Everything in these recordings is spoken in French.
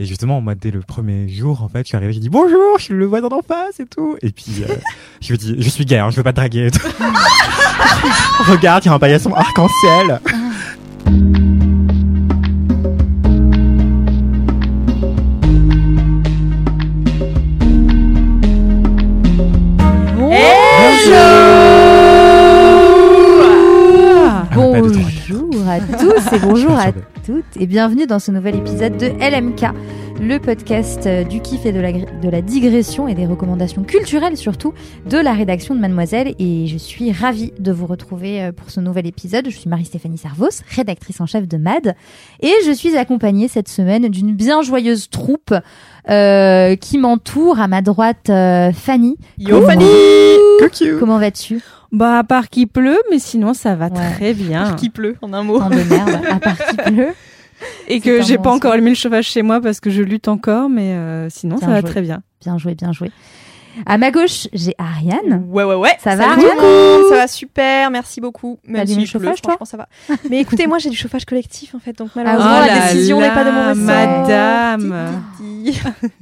Et justement, moi, dès le premier jour, en fait, je suis arrivé, j'ai dit bonjour, je suis le voisin d'en face et tout. Et puis, euh, je me dis, je suis gay, hein, je veux pas te draguer et tout. Regarde, il y a un paillasson arc-en-ciel. à tous et bonjour à toutes et bienvenue dans ce nouvel épisode de LMK, le podcast euh, du kiff et de la, gr- de la digression et des recommandations culturelles surtout de la rédaction de Mademoiselle et je suis ravie de vous retrouver euh, pour ce nouvel épisode. Je suis Marie-Stéphanie Servos, rédactrice en chef de MAD et je suis accompagnée cette semaine d'une bien joyeuse troupe euh, qui m'entoure à ma droite euh, Fanny. Yo Coucou. Fanny. Comment vas-tu? Bah à part qu'il pleut, mais sinon ça va Ouais. très bien. qui pleut en un mot. Temps de merde, à part qu'il pleut. Et que j'ai bon pas encore allumé le chauffage chez moi parce que je lutte encore, mais euh, sinon Bien ça va joué. très bien. Bien joué, bien joué. À ma gauche, j'ai Ariane. Ouais, ouais, ouais. Ça va, Salut Ariane Ça va super, merci beaucoup. Même si pleut, chauffage, toi franchement, ça va. Mais écoutez, moi j'ai du chauffage collectif en fait, donc malheureusement Ah, Oh la là décision n'est pas de mon ressort. Madame.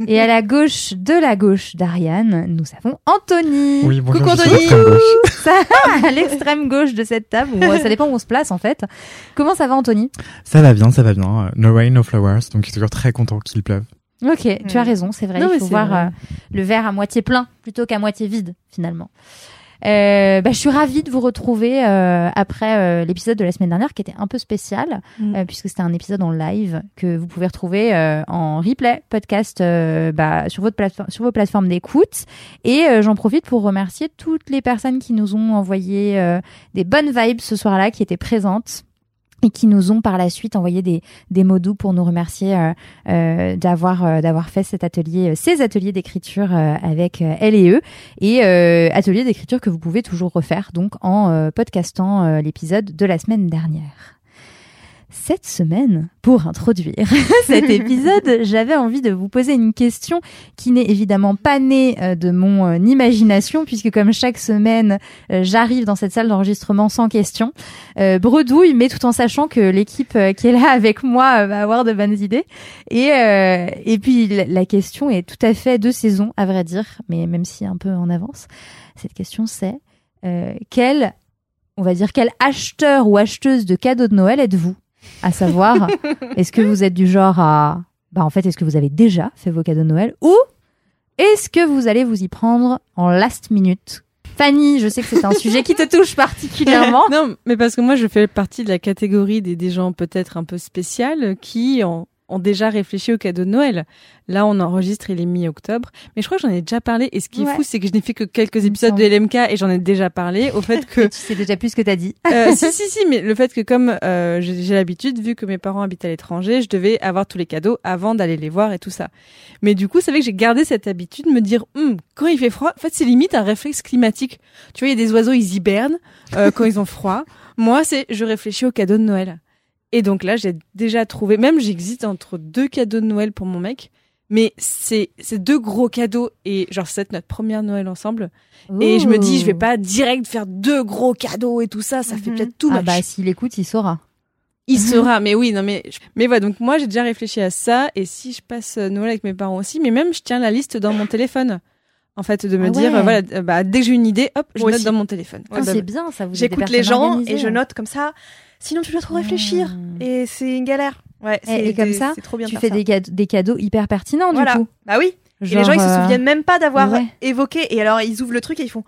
Et à la gauche de la gauche d'Ariane, nous avons Anthony. Oui, bonjour, Coucou, Anthony. l'extrême gauche. Ça, à l'extrême gauche de cette table. où, ça dépend où on se place en fait. Comment ça va, Anthony? Ça va bien, ça va bien. No rain, no flowers. Donc, je suis toujours très content qu'il pleuve. Ok, tu as Hmm. raison, c'est vrai. Non, il faut voir euh, le verre à moitié plein plutôt qu'à moitié vide finalement. Euh, bah, je suis ravie de vous retrouver euh, après euh, l'épisode de la semaine dernière qui était un peu spécial Mm. euh, puisque c'était un épisode en live que vous pouvez retrouver euh, en replay podcast bah, sur, votre plateforme, sur vos plateformes d'écoute. Et j'en profite pour remercier toutes les personnes qui nous ont envoyé euh, des bonnes vibes ce soir-là, qui étaient présentes et qui nous ont par la suite envoyé des, des mots doux pour nous remercier euh, euh, d'avoir euh, d'avoir fait cet atelier, ces ateliers d'écriture avec elle et eux, et ateliers d'écriture que vous pouvez toujours refaire donc en podcastant l'épisode de la semaine dernière. Cette semaine, pour introduire cet épisode, j'avais envie de vous poser une question qui n'est évidemment pas née euh, de mon euh, imagination, puisque comme chaque semaine, euh, j'arrive dans cette salle d'enregistrement sans question, euh, bredouille, mais tout en sachant que l'équipe qui est là avec moi va avoir de bonnes idées. Et, euh, et puis la, la question est tout à fait de saison, à vrai dire, mais même si un peu en avance. Cette question c'est euh, quel, on va dire, quel acheteur ou acheteuse de cadeaux de Noël êtes-vous? À savoir, est-ce que vous êtes du genre à, bah en fait, est-ce que vous avez déjà fait vos cadeaux de Noël ou est-ce que vous allez vous y prendre en last minute? Fanny, je sais que c'est un sujet qui te touche particulièrement. Non, mais parce que moi je fais partie de la catégorie des, des gens peut-être un peu spéciales qui ont, ont déjà réfléchi au cadeau de Noël. Là, on enregistre, il est mi-octobre. Mais je crois que j'en ai déjà parlé. Et ce qui est fou, c'est que je n'ai fait que quelques épisodes de LMK et j'en ai déjà parlé. Au fait que tu sais déjà plus ce que t'as dit. Euh, si, si, si, mais le fait que comme euh, j'ai l'habitude, vu que mes parents habitent à l'étranger, je devais avoir tous les cadeaux avant d'aller les voir et tout ça. Mais du coup, c'est vrai que j'ai gardé cette habitude de me dire, Hum, quand il fait froid, en fait, c'est limite un réflexe climatique. Tu vois, il y a des oiseaux, ils hibernent euh, quand ils ont froid. Moi, c'est je réfléchis aux cadeaux de Noël. Et donc là, j'ai déjà trouvé, même j'existe entre deux cadeaux de Noël pour mon mec. Mais c'est deux gros cadeaux et genre c'est notre première Noël ensemble et je me dis je vais pas direct faire deux gros cadeaux et tout ça ça fait Mhm. peut-être tout Ah bah s'il écoute, il saura. Il sera, mais oui, non, mais, mais voilà, donc moi j'ai déjà réfléchi à ça, et si je passe euh, Noël avec mes parents aussi, mais même je tiens la liste dans mon téléphone. En fait, de me Ah dire, ouais. voilà, euh, bah, dès que j'ai une idée, hop, je Moi note aussi. dans mon téléphone. Ah, bah, c'est bien, ça vous J'écoute les gens organisées. et je note comme ça. Sinon, tu dois trop réfléchir. Mmh. Et c'est une galère. Ouais, Et- c'est et comme des- ça, trop bien Tu fais ça. des cadeaux, des cadeaux hyper pertinents Voilà. du coup. Bah oui. et les gens, ils se souviennent même pas d'avoir ouais. évoqué. Et alors, ils ouvrent le truc et ils font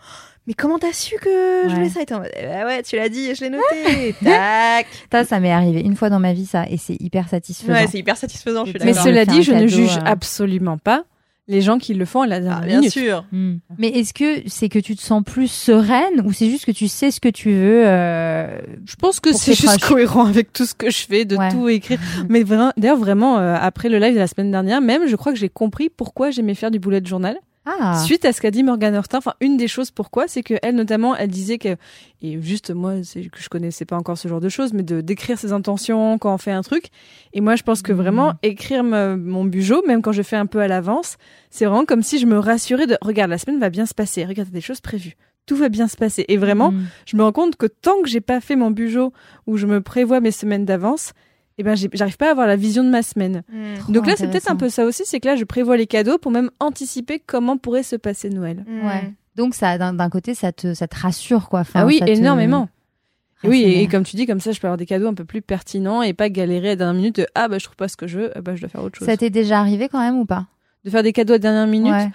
Mais comment t'as su que je voulais ça? Et t'es en mode, Eh bah ouais, tu l'as dit et je l'ai noté. Tac. Ça, ça m'est arrivé une fois dans ma vie, ça, et c'est hyper satisfaisant. Ouais, c'est hyper satisfaisant, je suis Mais cela dit, je ne juge euh. absolument pas les gens qui le font à la dernière Ah, bien minute. sûr. Hmm. Mais est-ce que c'est que tu te sens plus sereine ou c'est juste que tu sais ce que tu veux euh, Je pense que c'est juste proches. cohérent avec tout ce que je fais, de Ouais. tout écrire. Mais vraiment, d'ailleurs, vraiment, euh, après le live de la semaine dernière, même, je crois que j'ai compris pourquoi j'aimais faire du bullet journal. Ah, Suite à ce qu'a dit Morgane Hortin, enfin, une des choses pourquoi, c'est que elle, notamment, elle disait que, et juste moi, c'est que je connaissais pas encore ce genre de choses, mais de d'écrire ses intentions quand on fait un truc. Et moi, je pense que vraiment, écrire me- mon bugeot, même quand je fais un peu à l'avance, c'est vraiment comme si je me rassurais de, regarde, la semaine va bien se passer, regarde, des choses prévues. Tout va bien se passer. Et vraiment, Hmm. je me rends compte que tant que j'ai pas fait mon bugeot où je me prévois mes semaines d'avance, eh ben j'arrive pas à avoir la vision de ma semaine. Mm. Donc là, c'est peut-être un peu ça aussi, c'est que là, je prévois les cadeaux pour même anticiper comment pourrait se passer Noël. Mm. Ouais. Donc ça, d'un côté, ça te, ça te rassure quoi. Enfin, ah oui, te- énormément. Et oui, et, comme tu dis, comme ça, je peux avoir des cadeaux un peu plus pertinents et pas galérer à la dernière minute. de, ah bah je trouve pas ce que je veux, ah bah je dois faire autre chose. Ça t'est déjà arrivé quand même ou pas? De faire des cadeaux à la dernière minute, Ouais.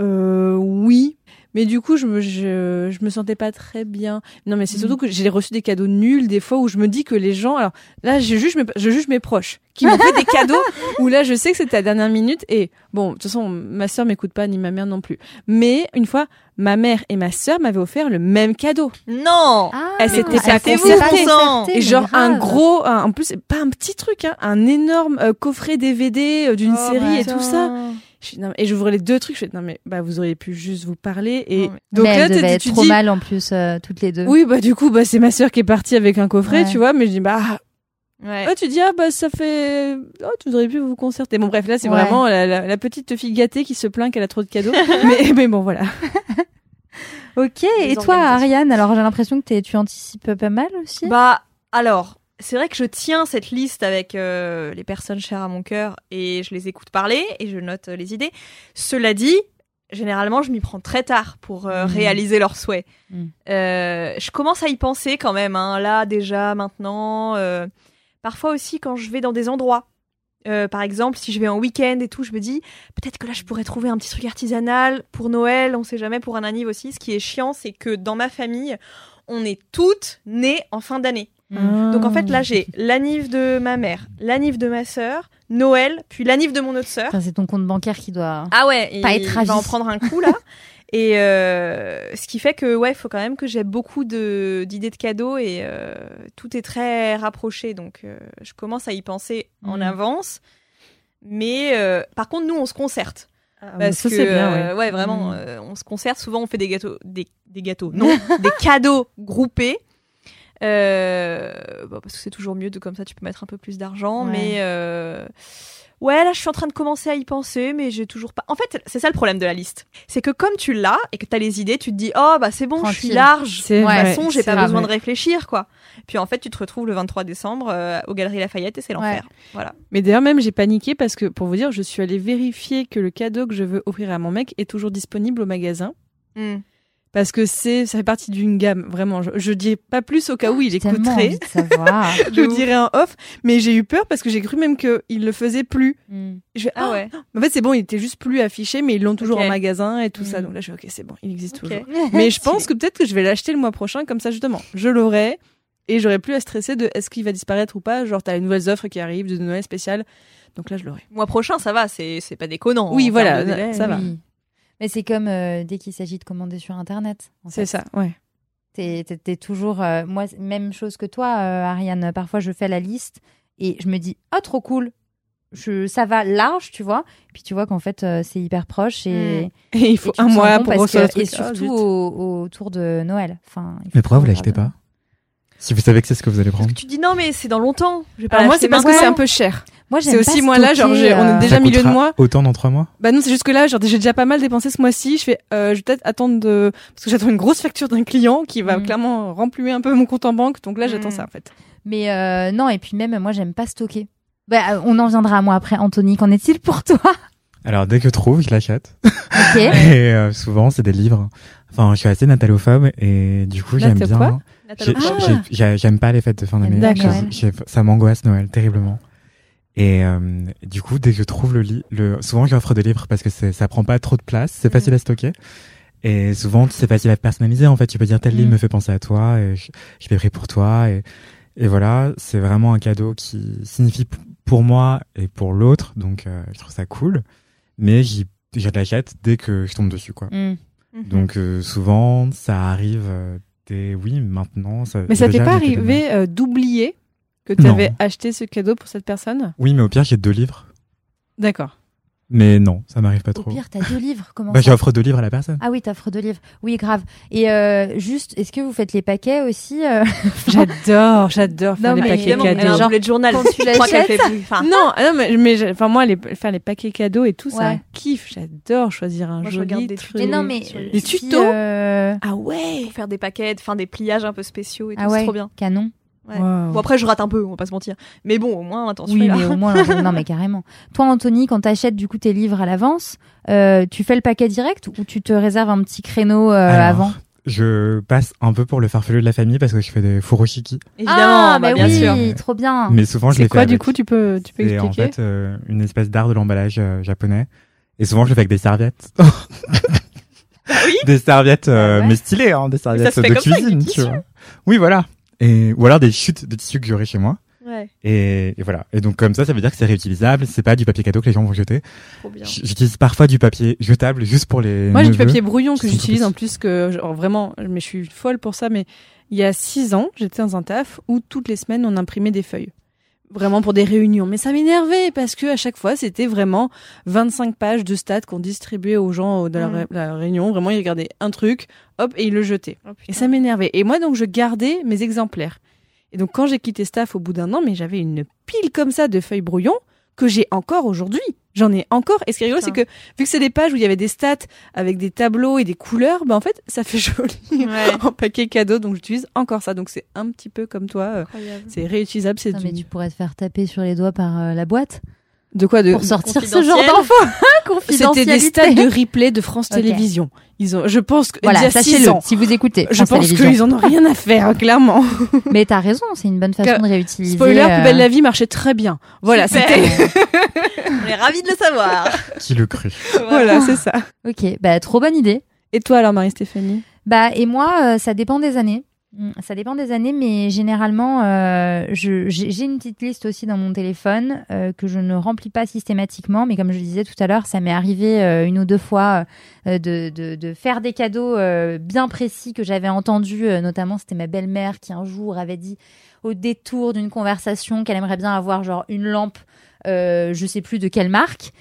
euh, oui. Mais du coup, je me, je, je me sentais pas très bien. Non, mais c'est Mm. surtout que j'ai reçu des cadeaux nuls des fois où je me dis que les gens. Alors là, je juge mes, je juge mes proches qui m'ont fait des cadeaux où là, je sais que c'était à la dernière minute. Et bon, de toute façon, ma sœur m'écoute pas ni ma mère non plus. Mais une fois, ma mère et ma sœur m'avaient offert le même cadeau. Non Ah, Elle s'était pas concertée, Et genre un gros, un- en plus pas un petit truc, hein, un énorme euh, coffret DVD euh, d'une Oh, série et putain. tout ça. Je non, et j'ouvrais les deux trucs. Je fais non mais bah vous auriez pu juste vous parler et Non, mais- donc mais là tu être trop dis mal en plus euh, toutes les deux. oui bah du coup bah c'est ma sœur qui est partie avec un coffret Ouais. tu vois mais je dis bah Ouais. ah, tu dis ah bah ça fait oh tu aurais pu vous concerter bon bref là c'est Ouais. vraiment la, la- la petite fille gâtée qui se plaint qu'elle a trop de cadeaux mais mais bon voilà Ok. Et toi, Ariane Alors j'ai l'impression que tu anticipes pas mal aussi. Bah, alors, c'est vrai que je tiens cette liste avec euh, les personnes chères à mon cœur et je les écoute parler et je note euh, les idées. Cela dit, généralement, je m'y prends très tard pour euh, Mhm. réaliser leurs souhaits. Euh, je commence à y penser quand même, hein, là, déjà, maintenant. parfois aussi, quand je vais dans des endroits. Par exemple, si je vais en week-end et tout, je me dis peut-être que là je pourrais trouver un petit truc artisanal pour Noël, on sait jamais pour un anniv aussi. Ce qui est chiant, c'est que dans ma famille, on est toutes nées en fin d'année. Donc en fait là j'ai l'anniv de ma mère, l'anniv de ma sœur, Noël, puis l'anniv de mon autre sœur. C'est ton compte bancaire qui doit. Ah ouais, Pas il être va en prendre un coup là. Et euh, ce qui fait que ouais, faut quand même que j'ai beaucoup de d'idées de cadeaux et euh, tout est très rapproché. Donc euh, je commence à y penser en Mhm. avance. Mais par contre nous on se concerte Ah, parce ça que bien ouais. ouais vraiment euh, on se concerte. Souvent on fait des gâteaux des, des gâteaux non des cadeaux groupés. Euh, bon, parce que c'est toujours mieux de comme ça tu peux mettre un peu plus d'argent Ouais. mais euh, ouais là je suis en train de commencer à y penser mais j'ai toujours pas en fait c'est ça le problème de la liste c'est que comme tu l'as et que tu as les idées tu te dis oh bah c'est bon je suis large C'est de toute façon j'ai pas vrai. besoin de réfléchir quoi puis en fait tu te retrouves le 23 décembre euh, aux Galeries Lafayette et c'est l'enfer voilà Mais d'ailleurs, même, j'ai paniqué parce que, pour vous dire, je suis allée vérifier que le cadeau que je veux offrir à mon mec est toujours disponible au magasin. Hmm. Parce que c'est, ça fait partie d'une gamme, vraiment. Je, je dis pas plus au cas où il tellement écouterait. envie de savoir. Je vous dirais en off, mais j'ai eu peur parce que j'ai cru même qu'il le faisait plus. Hmm. Je fais, ah oh, ouais En fait, c'est bon, il était juste plus affiché, mais ils l'ont toujours en magasin et tout ça. Mm. Donc là, je fais, ok, c'est bon, il existe toujours. Mais je pense que peut-être que je vais l'acheter le mois prochain, comme ça, justement. Je l'aurai et j'aurai plus à stresser de est-ce qu'il va disparaître ou pas. Genre, t'as les nouvelles offres qui arrivent de Noël spécial. Donc là, je l'aurai. mois prochain ça va c'est c'est pas déconnant Oui, voilà, ça va. Oui. Mais c'est comme euh, dès qu'il s'agit de commander sur Internet. C'est ça, ouais. T'es, toujours. euh, moi, même chose que toi, euh, Ariane. Parfois, je fais la liste et je me dis, oh, trop cool. Je, ça va large, tu vois. Puis tu vois qu'en fait, euh, c'est hyper proche et, Et il faut et tu un mois bon pour recevoir que- le Et truc. Ah, surtout au- autour de Noël. Enfin, Mais pourquoi vous toujours l'achetez pas Si vous savez que c'est ce que vous allez prendre. tu te dis non mais c'est dans longtemps je vais pas Alors moi, c'est parce que c'est un peu cher. Moi, j'aime C'est pas aussi moi là, genre, on est euh, déjà Ça milieu de mois. Autant dans trois mois? Bah non, c'est juste que là, genre, j'ai déjà pas mal dépensé ce mois-ci. Je fais, euh, je vais peut-être attendre de, parce que j'attends une grosse facture d'un client qui va Mm. clairement remplir un peu mon compte en banque. Donc là, j'attends Mm. ça, en fait. Mais euh, non, et puis même, moi, j'aime pas stocker. Bah, on en viendra à moi après. Anthony, qu'en est-il pour toi? Alors dès que je trouve, je l'achète. Ok. Et euh, souvent, c'est des livres. Enfin, je suis assez natalophobe et du coup, j'aime bien. Nathalie J'ai- Porte. Ah. j'ai- j'ai- J'aime pas les fêtes de fin d'année. J'ai- Ça m'angoisse Noël terriblement. Et euh, du coup, dès que je trouve le livre, le... souvent j'offre des livres parce que c'est- ça prend pas trop de place, c'est facile à stocker. Et souvent, c'est facile à personnaliser. En fait, tu peux dire tel livre Mm. me fait penser à toi et je, je l'ai pris pour toi. Et, et voilà, c'est vraiment un cadeau qui signifie pour moi et pour l'autre. Donc, euh, je trouve ça cool. Mais j'y je l'achète dès que je tombe dessus, quoi. Mm. Mhm. Donc euh, souvent, ça arrive euh, dès oui maintenant. Ça, Mais ça t'est pas arrivé euh, d'oublier que tu Non. avais acheté ce cadeau pour cette personne? Oui, mais au pire, j'ai deux livres. D'accord. Mais non, ça m'arrive pas Au trop. pire, t'as deux livres. Comment Bah, ça? j'offre deux livres à la personne. Ah oui, t'offres deux livres. Oui, grave. Et euh, juste, est-ce que vous faites les paquets aussi euh, J'adore, j'adore faire Non, les mais paquets a cadeaux. Genre, bullet journal. quand tu l'achètes-. Enfin, Non, non, mais, mais enfin moi, les, faire les paquets cadeaux et tout, c'est Ouais. un kiff. J'adore choisir un Moi, je joli des truc. Mais non, mais les- tutos euh, Ah ouais. pour faire des paquets, enfin des pliages un peu spéciaux et tout, Ah c'est ouais, trop bien. canon. Ouais. Wow. Bon après je rate un peu, on va pas se mentir. Mais bon, au moins attention Oui, là. mais au moins, non, mais carrément. Toi, Anthony, quand t'achètes du coup tes livres à l'avance, euh, tu fais le paquet direct ou tu te réserves un petit créneau euh, Alors, avant? Je passe un peu pour le farfelu de la famille parce que je fais des furoshiki. Évidemment, Ah, bah, mais bien oui, sûr. trop bien. Mais souvent, je les C'est fais quoi du avec. coup Tu peux, tu peux C'est en expliquer? fait euh, une espèce d'art de l'emballage euh, japonais. Et souvent, je le fais avec des serviettes. oui? Des serviettes, euh, Ah ouais. mais stylées, hein, des serviettes se fait de ça, cuisine, du tu vois. Oui, voilà. Et, ou alors des chutes de tissu que j'aurai chez moi. Ouais, Et, et voilà. Et donc, comme ça, ça veut dire que c'est réutilisable. C'est pas du papier cadeau que les gens vont jeter. trop bien. J- J'utilise parfois du papier jetable juste pour les. Moi, j'ai du papier brouillon que j'utilise en plus que genre, vraiment, mais je suis folle pour ça. Mais il y a six ans, j'étais dans un taf où toutes les semaines on imprimait des feuilles, vraiment pour des réunions. Mais ça m'énervait parce que à chaque fois c'était vraiment 25 pages de stats qu'on distribuait aux gens de la, Mm. ré- la réunion. Vraiment, ils regardaient un truc, hop, et ils le jetaient. Oh. Et ça m'énervait. Et moi, donc, je gardais mes exemplaires. Et donc, quand j'ai quitté staff au bout d'un an, mais j'avais une pile comme ça de feuilles brouillon que j'ai encore aujourd'hui. J'en ai encore. Et ce qui est rigolo, c'est que vu que c'est des pages où il y avait des stats avec des tableaux et des couleurs, ben en fait, ça fait joli Ouais. en paquet cadeau. Donc, j'utilise encore ça. Donc, c'est un petit peu comme toi. euh. C'est réutilisable. C'est du... mais tu pourrais te faire taper sur les doigts par euh, la boîte De quoi de... pour sortir ce genre confidentiel. d'infos. C'était des stats de replay de France. Télévisions. Ils ont, je pense que, il y Voilà, a six sachez-le, ans. si vous écoutez. Je France pense qu'ils en ont rien à faire, clairement. Mais t'as raison, c'est une bonne façon Que- de réutiliser. Spoiler, euh, Plus belle la vie marchait très bien. Voilà, c'était, On est ravis de le savoir. Qui le crut voilà, c'est ça. Ok, bah trop bonne idée. Et toi alors, Marie-Stéphanie? Bah et moi, euh, ça dépend des années. Mm, Ça dépend des années, mais généralement, euh, j'ai une petite liste aussi dans mon téléphone euh, que je ne remplis pas systématiquement, mais comme je le disais tout à l'heure, ça m'est arrivé euh, une ou deux fois de, faire des cadeaux bien précis que j'avais entendus, notamment c'était ma belle-mère qui un jour avait dit au détour d'une conversation qu'elle aimerait bien avoir genre une lampe, je sais plus de quelle marque.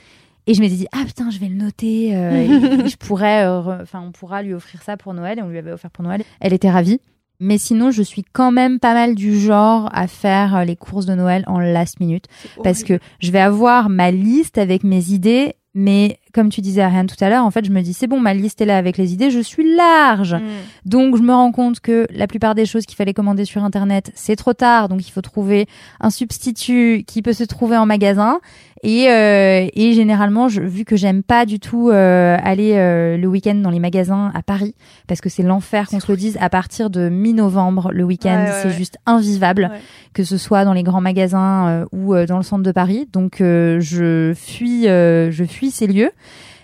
Et je m'étais dit ah putain je vais le noter je pourrais enfin on pourra lui offrir ça pour Noël et on lui avait offert pour Noël elle était ravie mais sinon je suis quand même pas mal du genre à faire euh, les courses de Noël en last minute. Parce que je vais avoir ma liste avec mes idées mais comme tu disais Ariane tout à l'heure en fait je me dis c'est bon ma liste est là avec les idées je suis large Mm. donc je me rends compte que la plupart des choses qu'il fallait commander sur internet, c'est trop tard, donc il faut trouver un substitut qui peut se trouver en magasin. Et, euh, et généralement, je, vu que j'aime pas du tout euh, aller euh, le week-end dans les magasins à Paris, parce que c'est l'enfer qu'on se le dise, à partir de mi-novembre, le week-end, Ouais, c'est ouais. juste invivable, Ouais. que ce soit dans les grands magasins euh, ou euh, dans le centre de Paris. Donc euh, je fuis, euh, je fuis ces lieux.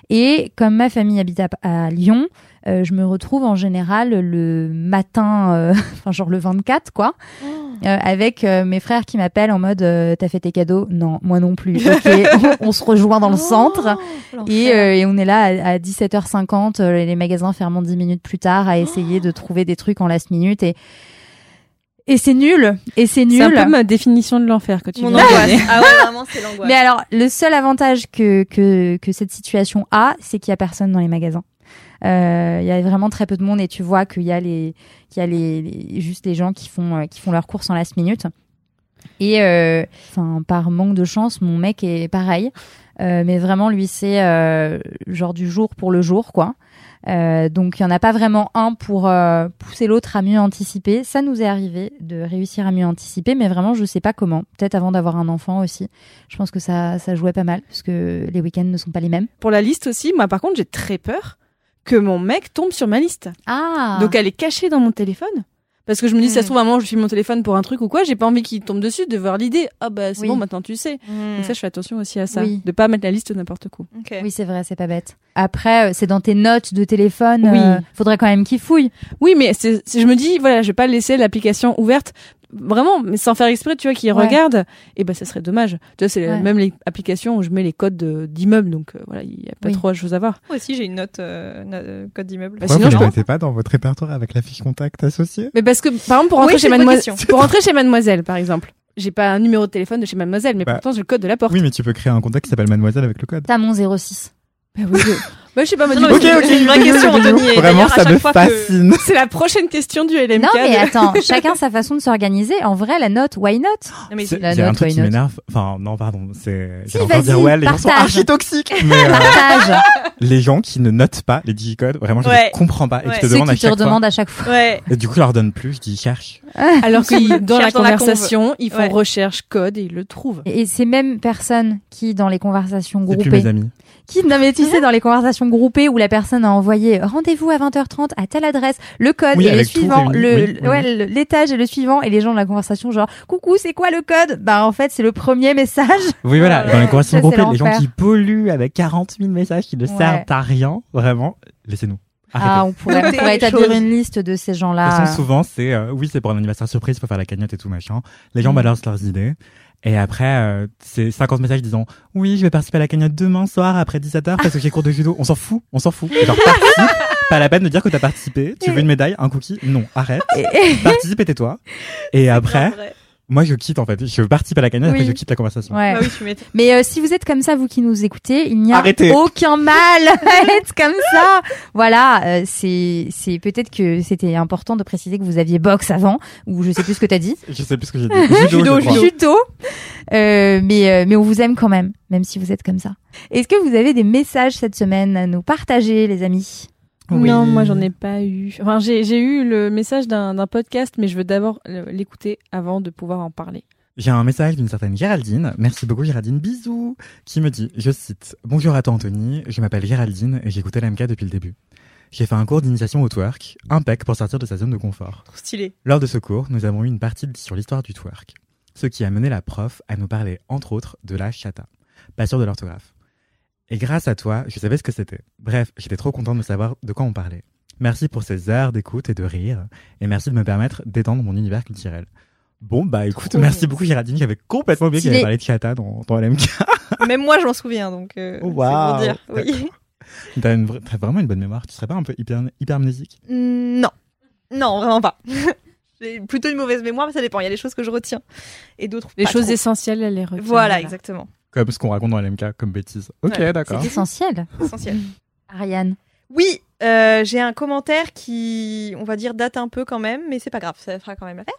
Et comme ma famille habite à, à Lyon, euh, je me retrouve en général le matin, euh, enfin genre le 24 quoi, Oh. euh, avec mes frères qui m'appellent en mode t'as fait tes cadeaux? Non, moi non plus. Ok, on, on se rejoint dans le centre. Oh, et, euh, et on est là à, à 17h50, euh, les magasins ferment 10 minutes plus tard à essayer de trouver des trucs en last minute. Et et c'est nul et c'est C'est un nul. peu ma définition de l'enfer que tu Mon angoisse. Ah ouais, vraiment, c'est l'angoisse. Mais alors, le seul avantage que, que, que cette situation a, c'est qu'il y a personne dans les magasins. Euh, Il y a vraiment très peu de monde et tu vois qu'il y a les, qu'il y a les, les- juste les gens qui font, euh, qui font leurs courses en last minute. Et euh, enfin, par manque de chance, mon mec est pareil. Euh, mais vraiment, lui, c'est euh, genre du jour pour le jour, quoi. Euh, donc, il y en a pas vraiment un pour euh, pousser l'autre à mieux anticiper. Ça nous est arrivé de réussir à mieux anticiper, mais vraiment, je sais pas comment. Peut-être avant d'avoir un enfant aussi. Je pense que ça, ça jouait pas mal, parce que les week-ends ne sont pas les mêmes. Pour la liste aussi, moi par contre, j'ai très peur que mon mec tombe sur ma liste. Ah Donc elle est cachée dans mon téléphone. Parce que je me dis, ça se Mm. trouve, à un moment, je file mon téléphone pour un truc ou quoi, j'ai pas envie qu'il tombe dessus, de voir l'idée. Ah bah c'est Oui. bon, maintenant tu sais. Mm. Donc ça, je fais attention aussi à ça. Oui. De pas mettre la liste n'importe où. Ok. Oui, c'est vrai, c'est pas bête. Après, euh, c'est dans tes notes de téléphone. Oui. euh, faudrait quand même qu'ils fouillent. Oui, mais c'est, c'est- je me dis, voilà, je vais pas laisser l'application ouverte, vraiment, mais sans faire exprès, tu vois, qu'ils Ouais. regardent. Et ben, ça serait dommage. Tu vois, c'est Ouais. même les applications où je mets les codes de- d'immeubles, donc euh, voilà, il y a pas Oui. trop de choses à voir. Moi aussi, j'ai une note euh, euh, code d'immeuble. Bah, sinon, vous je ne mettez pas dans votre répertoire avec la fiche contact associée Mais parce que, par exemple, pour rentrer Oui, chez mademoiselle, pour rentrer chez mademoiselle, par exemple, j'ai pas un numéro de téléphone de chez mademoiselle, mais Bah, pourtant j'ai le code de la porte. Oui, mais tu peux créer un contact qui s'appelle Mademoiselle avec le code. T'as mon 06. Bah oui, je... bah, je sais pas, moi, Non, du non, coup, c'est une vraie question, Anthony. et Vraiment, ça me fascine. c'est la prochaine question du LMK. Non, mais attends, chacun sa façon de s'organiser. En vrai, la note, why not? Non, mais C'est- La Il y a un note, truc why qui not? m'énerve. Enfin, non, pardon. C'est. Si, encore dire ouais, les gens sont partage. archi toxiques. Mais euh, Partage. les gens qui ne notent pas les digicodes, vraiment, je Ouais. ne comprends pas et Ouais. qui te demandent à chaque fois. à chaque fois. Ouais. Et du coup, je leur donne plus. Je dis cherche. Alors que dans la conversation, ils font recherche code et ils le trouvent. Et ces mêmes personnes qui, dans les conversations C'est plus groupées, mes amis. qui, non mais tu sais, dans les conversations groupées où la personne a envoyé rendez-vous à 20h30 à telle adresse, le code Oui, et le suivant, réuni, le, oui, oui, ouais, le- l'étage et le suivant, et les gens de la conversation genre, coucou, c'est quoi le code? Bah, en fait, c'est le premier message. Oui, voilà. Dans les conversations groupées, les gens qui polluent avec 40 000 messages qui ne Ouais. servent à rien, vraiment, laissez-nous. Arrêtez. Ah, on pourrait, on pourrait établir une liste de ces De toute gens-là. façon, souvent, c'est euh, oui, c'est pour un anniversaire surprise, pour faire la cagnotte et tout machin. Les gens Mm. balancent leurs idées. Et après, euh, c'est 50 messages disant oui, je vais participer à la cagnotte demain soir après 17h parce que j'ai cours de judo. On s'en fout, on s'en fout. Genre, participe. Pas la peine de dire que t'as participé. Tu veux une médaille, un cookie? Non, arrête. Participe et tais-toi. Et après, Vrai. Moi, je quitte en fait. Je participe à la cagnotte, Oui. après je quitte la conversation. Ouais. Bah oui, tu. Mais euh, si vous êtes comme ça, vous qui nous écoutez, il n'y a Arrêtez. aucun mal à être comme ça. Voilà, euh, c'est c'est peut-être que c'était important de préciser que vous aviez box avant, ou je sais plus ce que t'as dit. Je sais plus ce que j'ai dit. Judo, Judo, je crois. judo. Euh, mais euh, mais on vous aime quand même, même si vous êtes comme ça. Est-ce que vous avez des messages cette semaine à nous partager, les amis? Oui. Non, moi j'en ai pas eu. Enfin, j'ai j'ai eu le message d'un d'un podcast, mais je veux d'abord l'écouter avant de pouvoir en parler. J'ai un message d'une certaine Géraldine, merci beaucoup Géraldine, bisous, qui me dit, je cite, Bonjour à toi Anthony, je m'appelle Géraldine et j'écoute LMK depuis le début. J'ai fait un cours d'initiation au twerk, impec pour sortir de sa zone de confort. Trop stylé. Lors de ce cours, nous avons eu une partie sur l'histoire du twerk, ce qui a mené la prof à nous parler, entre autres, de la chata. Pas sûr de l'orthographe. Et grâce à toi, je savais ce que c'était. Bref, j'étais trop content de savoir de quoi on parlait. Merci pour ces heures d'écoute et de rire, et merci de me permettre d'étendre mon univers culturel. Bon, bah écoute, Trop merci bien. beaucoup Géraldine, j'avais complètement oublié qu'il avait parlé de chata dans, dans LMK. Même moi, je m'en souviens, donc euh, Oh, c'est waouh. pour dire. Oui. T'as, une vraie- t'as vraiment une bonne mémoire, tu serais pas un peu hyper, hypermnésique? Mm, Non. Non, vraiment pas. J'ai plutôt une mauvaise mémoire, mais ça dépend. Il y a des choses que je retiens et d'autres Les pas choses trop. essentielles, elle les retient. Voilà, exactement. Comme ce qu'on raconte dans LMK comme bêtise. Ok, Ouais, d'accord. C'est essentiel. Essentiel. Ariane. Oui, euh, j'ai un commentaire qui, on va dire, date un peu quand même, mais c'est pas grave, ça fera quand même l'affaire.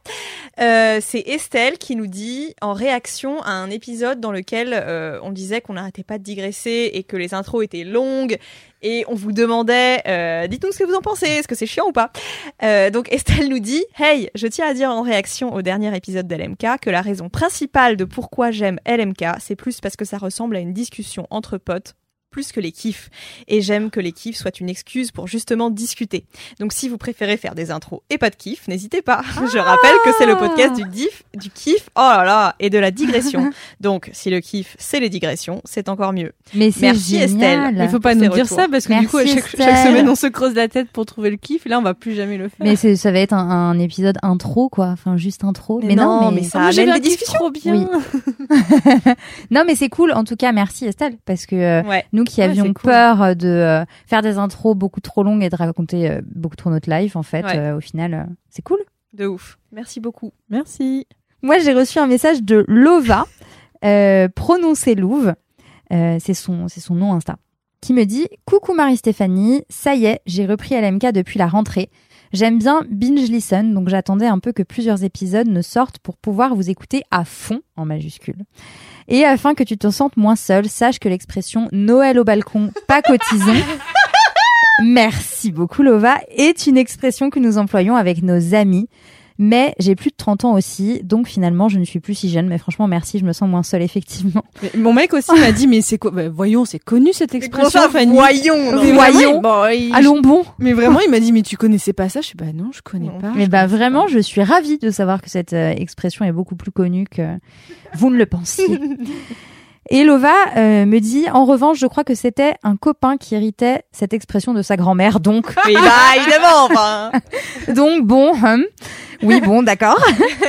Euh, c'est Estelle qui nous dit, en réaction à un épisode dans lequel euh, on disait qu'on n'arrêtait pas de digresser et que les intros étaient longues, et on vous demandait, euh, dites-nous ce que vous en pensez, est-ce que c'est chiant ou pas? Euh, Donc Estelle nous dit, hey, je tiens à dire en réaction au dernier épisode d'LMK que la raison principale de pourquoi j'aime LMK, c'est plus parce que ça ressemble à une discussion entre potes plus que les kiffs. Et j'aime que les kiffs soient une excuse pour justement discuter. Donc si vous préférez faire des intros et pas de kiff, n'hésitez pas. Je rappelle que c'est le podcast du kiff, du kiff, oh là là, et de la digression. Donc si le kiff, c'est les digressions, c'est encore mieux. Mais c'est Merci, génial. Estelle. Mais il faut pas nous dire retours. ça parce que du coup, Merci, chaque, chaque semaine, on se creuse la tête pour trouver le kiff. Là, on va plus jamais le faire. Mais c'est- ça va être un, un épisode intro, quoi. Enfin, juste intro. Mais, Mais non, non, mais, mais ça- Ah, amène des discussions. trop bien. Oui. non, mais c'est cool. En tout cas, merci Estelle, parce que euh, Ouais. nous qui Ouais, avions cool. peur de euh, faire des intros beaucoup trop longues et de raconter euh, beaucoup trop notre life, en fait, Ouais. euh, au final, euh, c'est cool. De ouf. Merci beaucoup. Merci. Moi, j'ai reçu un message de Lova, euh, prononcé Louve, euh, c'est son, c'est son nom Insta, qui me dit Coucou Marie-Stéphanie, ça y est, j'ai repris LMK depuis la rentrée. J'aime bien binge listen, donc j'attendais un peu que plusieurs épisodes ne sortent pour pouvoir vous écouter à fond, en majuscule. Et afin que tu te sentes moins seule, sache que l'expression Noël au balcon, pas cotisons. Merci beaucoup Lova, est une expression que nous employons avec nos amis. Mais j'ai plus de 30 ans aussi, donc finalement je ne suis plus si jeune. Mais franchement, merci, je me sens moins seule effectivement. Mais mon mec aussi m'a dit, mais c'est quoi? Bah, Voyons, c'est connu cette expression, ça, Fanny. voyons non, Mais mais- Voyons. vraiment, bon, il- Allons bon Mais vraiment, il m'a dit, mais tu connaissais pas ça? Je suis bah non, je connais Non. pas. Mais bah vraiment, pas. je suis ravie de savoir que cette euh, expression est beaucoup plus connue que vous ne le pensiez. Et Lova euh, me dit, en revanche, je crois que c'était un copain qui héritait cette expression de sa grand-mère. Donc, Oui, bah évidemment, enfin. donc bon, hum. oui, bon, d'accord.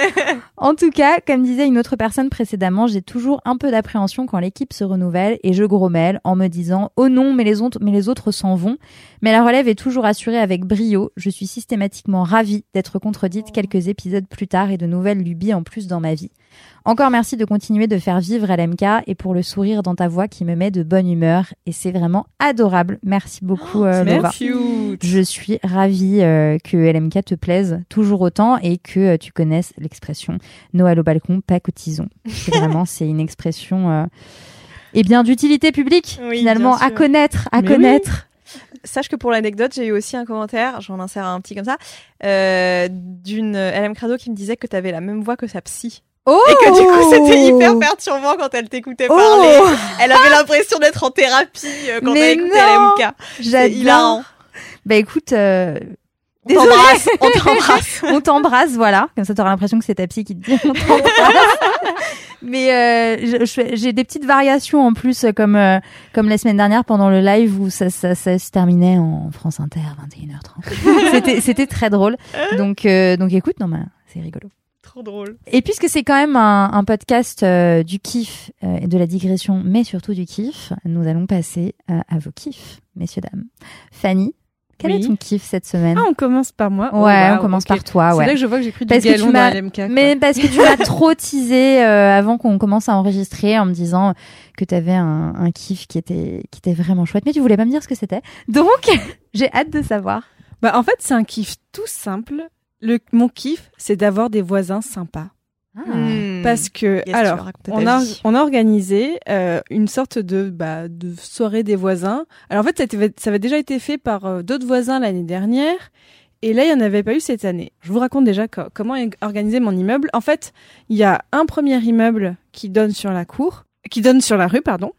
en tout cas, comme disait une autre personne précédemment, j'ai toujours un peu d'appréhension quand l'équipe se renouvelle et je grommelle en me disant oh non, mais les autres, mais les autres s'en vont. Mais la relève est toujours assurée avec brio. Je suis systématiquement ravie d'être contredite quelques épisodes plus tard et de nouvelles lubies en plus dans ma vie. Encore merci de continuer de faire vivre LMK et pour le sourire dans ta voix qui me met de bonne humeur et c'est vraiment adorable. Merci beaucoup euh, Lova. Cute. Je suis ravie euh, que LMK te plaise toujours autant et que euh, tu connaisses l'expression Noël au balcon, pas cotisons. C'est vraiment, c'est une expression euh, eh bien d'utilité publique Oui, finalement à connaître, à Mais oui. connaître. Sache que pour l'anecdote, j'ai eu aussi un commentaire, j'en insère un petit comme ça, euh, d'une LM Crado qui me disait que tu avais la même voix que sa psy. Oh Et que du coup, c'était hyper perturbant quand elle t'écoutait Oh parler. Elle avait l'impression d'être en thérapie euh, quand Mais elle écoutait non LMK. J'adore. Bah écoute, euh, On désolée. t'embrasse, on t'embrasse. on t'embrasse, voilà. Comme ça, t'auras l'impression que c'est ta psy qui te dit on t'embrasse. Mais euh, j'ai des petites variations en plus, euh, comme euh, comme la semaine dernière pendant le live où ça, ça, ça se terminait en France Inter 21h30. C'était c'était très drôle. Donc euh, donc écoute, non mais c'est rigolo. Trop drôle. Et puisque c'est quand même un, un podcast euh, du kiff euh, et de la digression, mais surtout du kiff, nous allons passer euh, à vos kiffs, messieurs dames. Fanny, quel Oui. est ton kiff cette semaine Ah, on commence par moi. Oh, Ouais, wow, on commence par toi, C'est là que je vois que j'ai pris du Parce galon dans LMK. quoi. Mais parce que tu m'as trop teasé euh, avant qu'on commence à enregistrer en me disant que tu avais un, un kiff qui était, qui était vraiment chouette, mais tu voulais pas me dire ce que c'était. Donc, j'ai hâte de savoir. Bah, en fait, c'est un kiff tout simple. Le, mon kiff, c'est d'avoir des voisins sympas. Hmm. Parce que, alors, on a, on a organisé euh, une sorte de, bah, de soirée des voisins. Alors, en fait, ça, avait- ça avait déjà été fait par euh, d'autres voisins l'année dernière. Et là, il n'y en avait pas eu cette année. Je vous raconte déjà co- comment est organisé mon immeuble. En fait, il y a un premier immeuble qui donne sur la cour, qui donne sur la rue, pardon.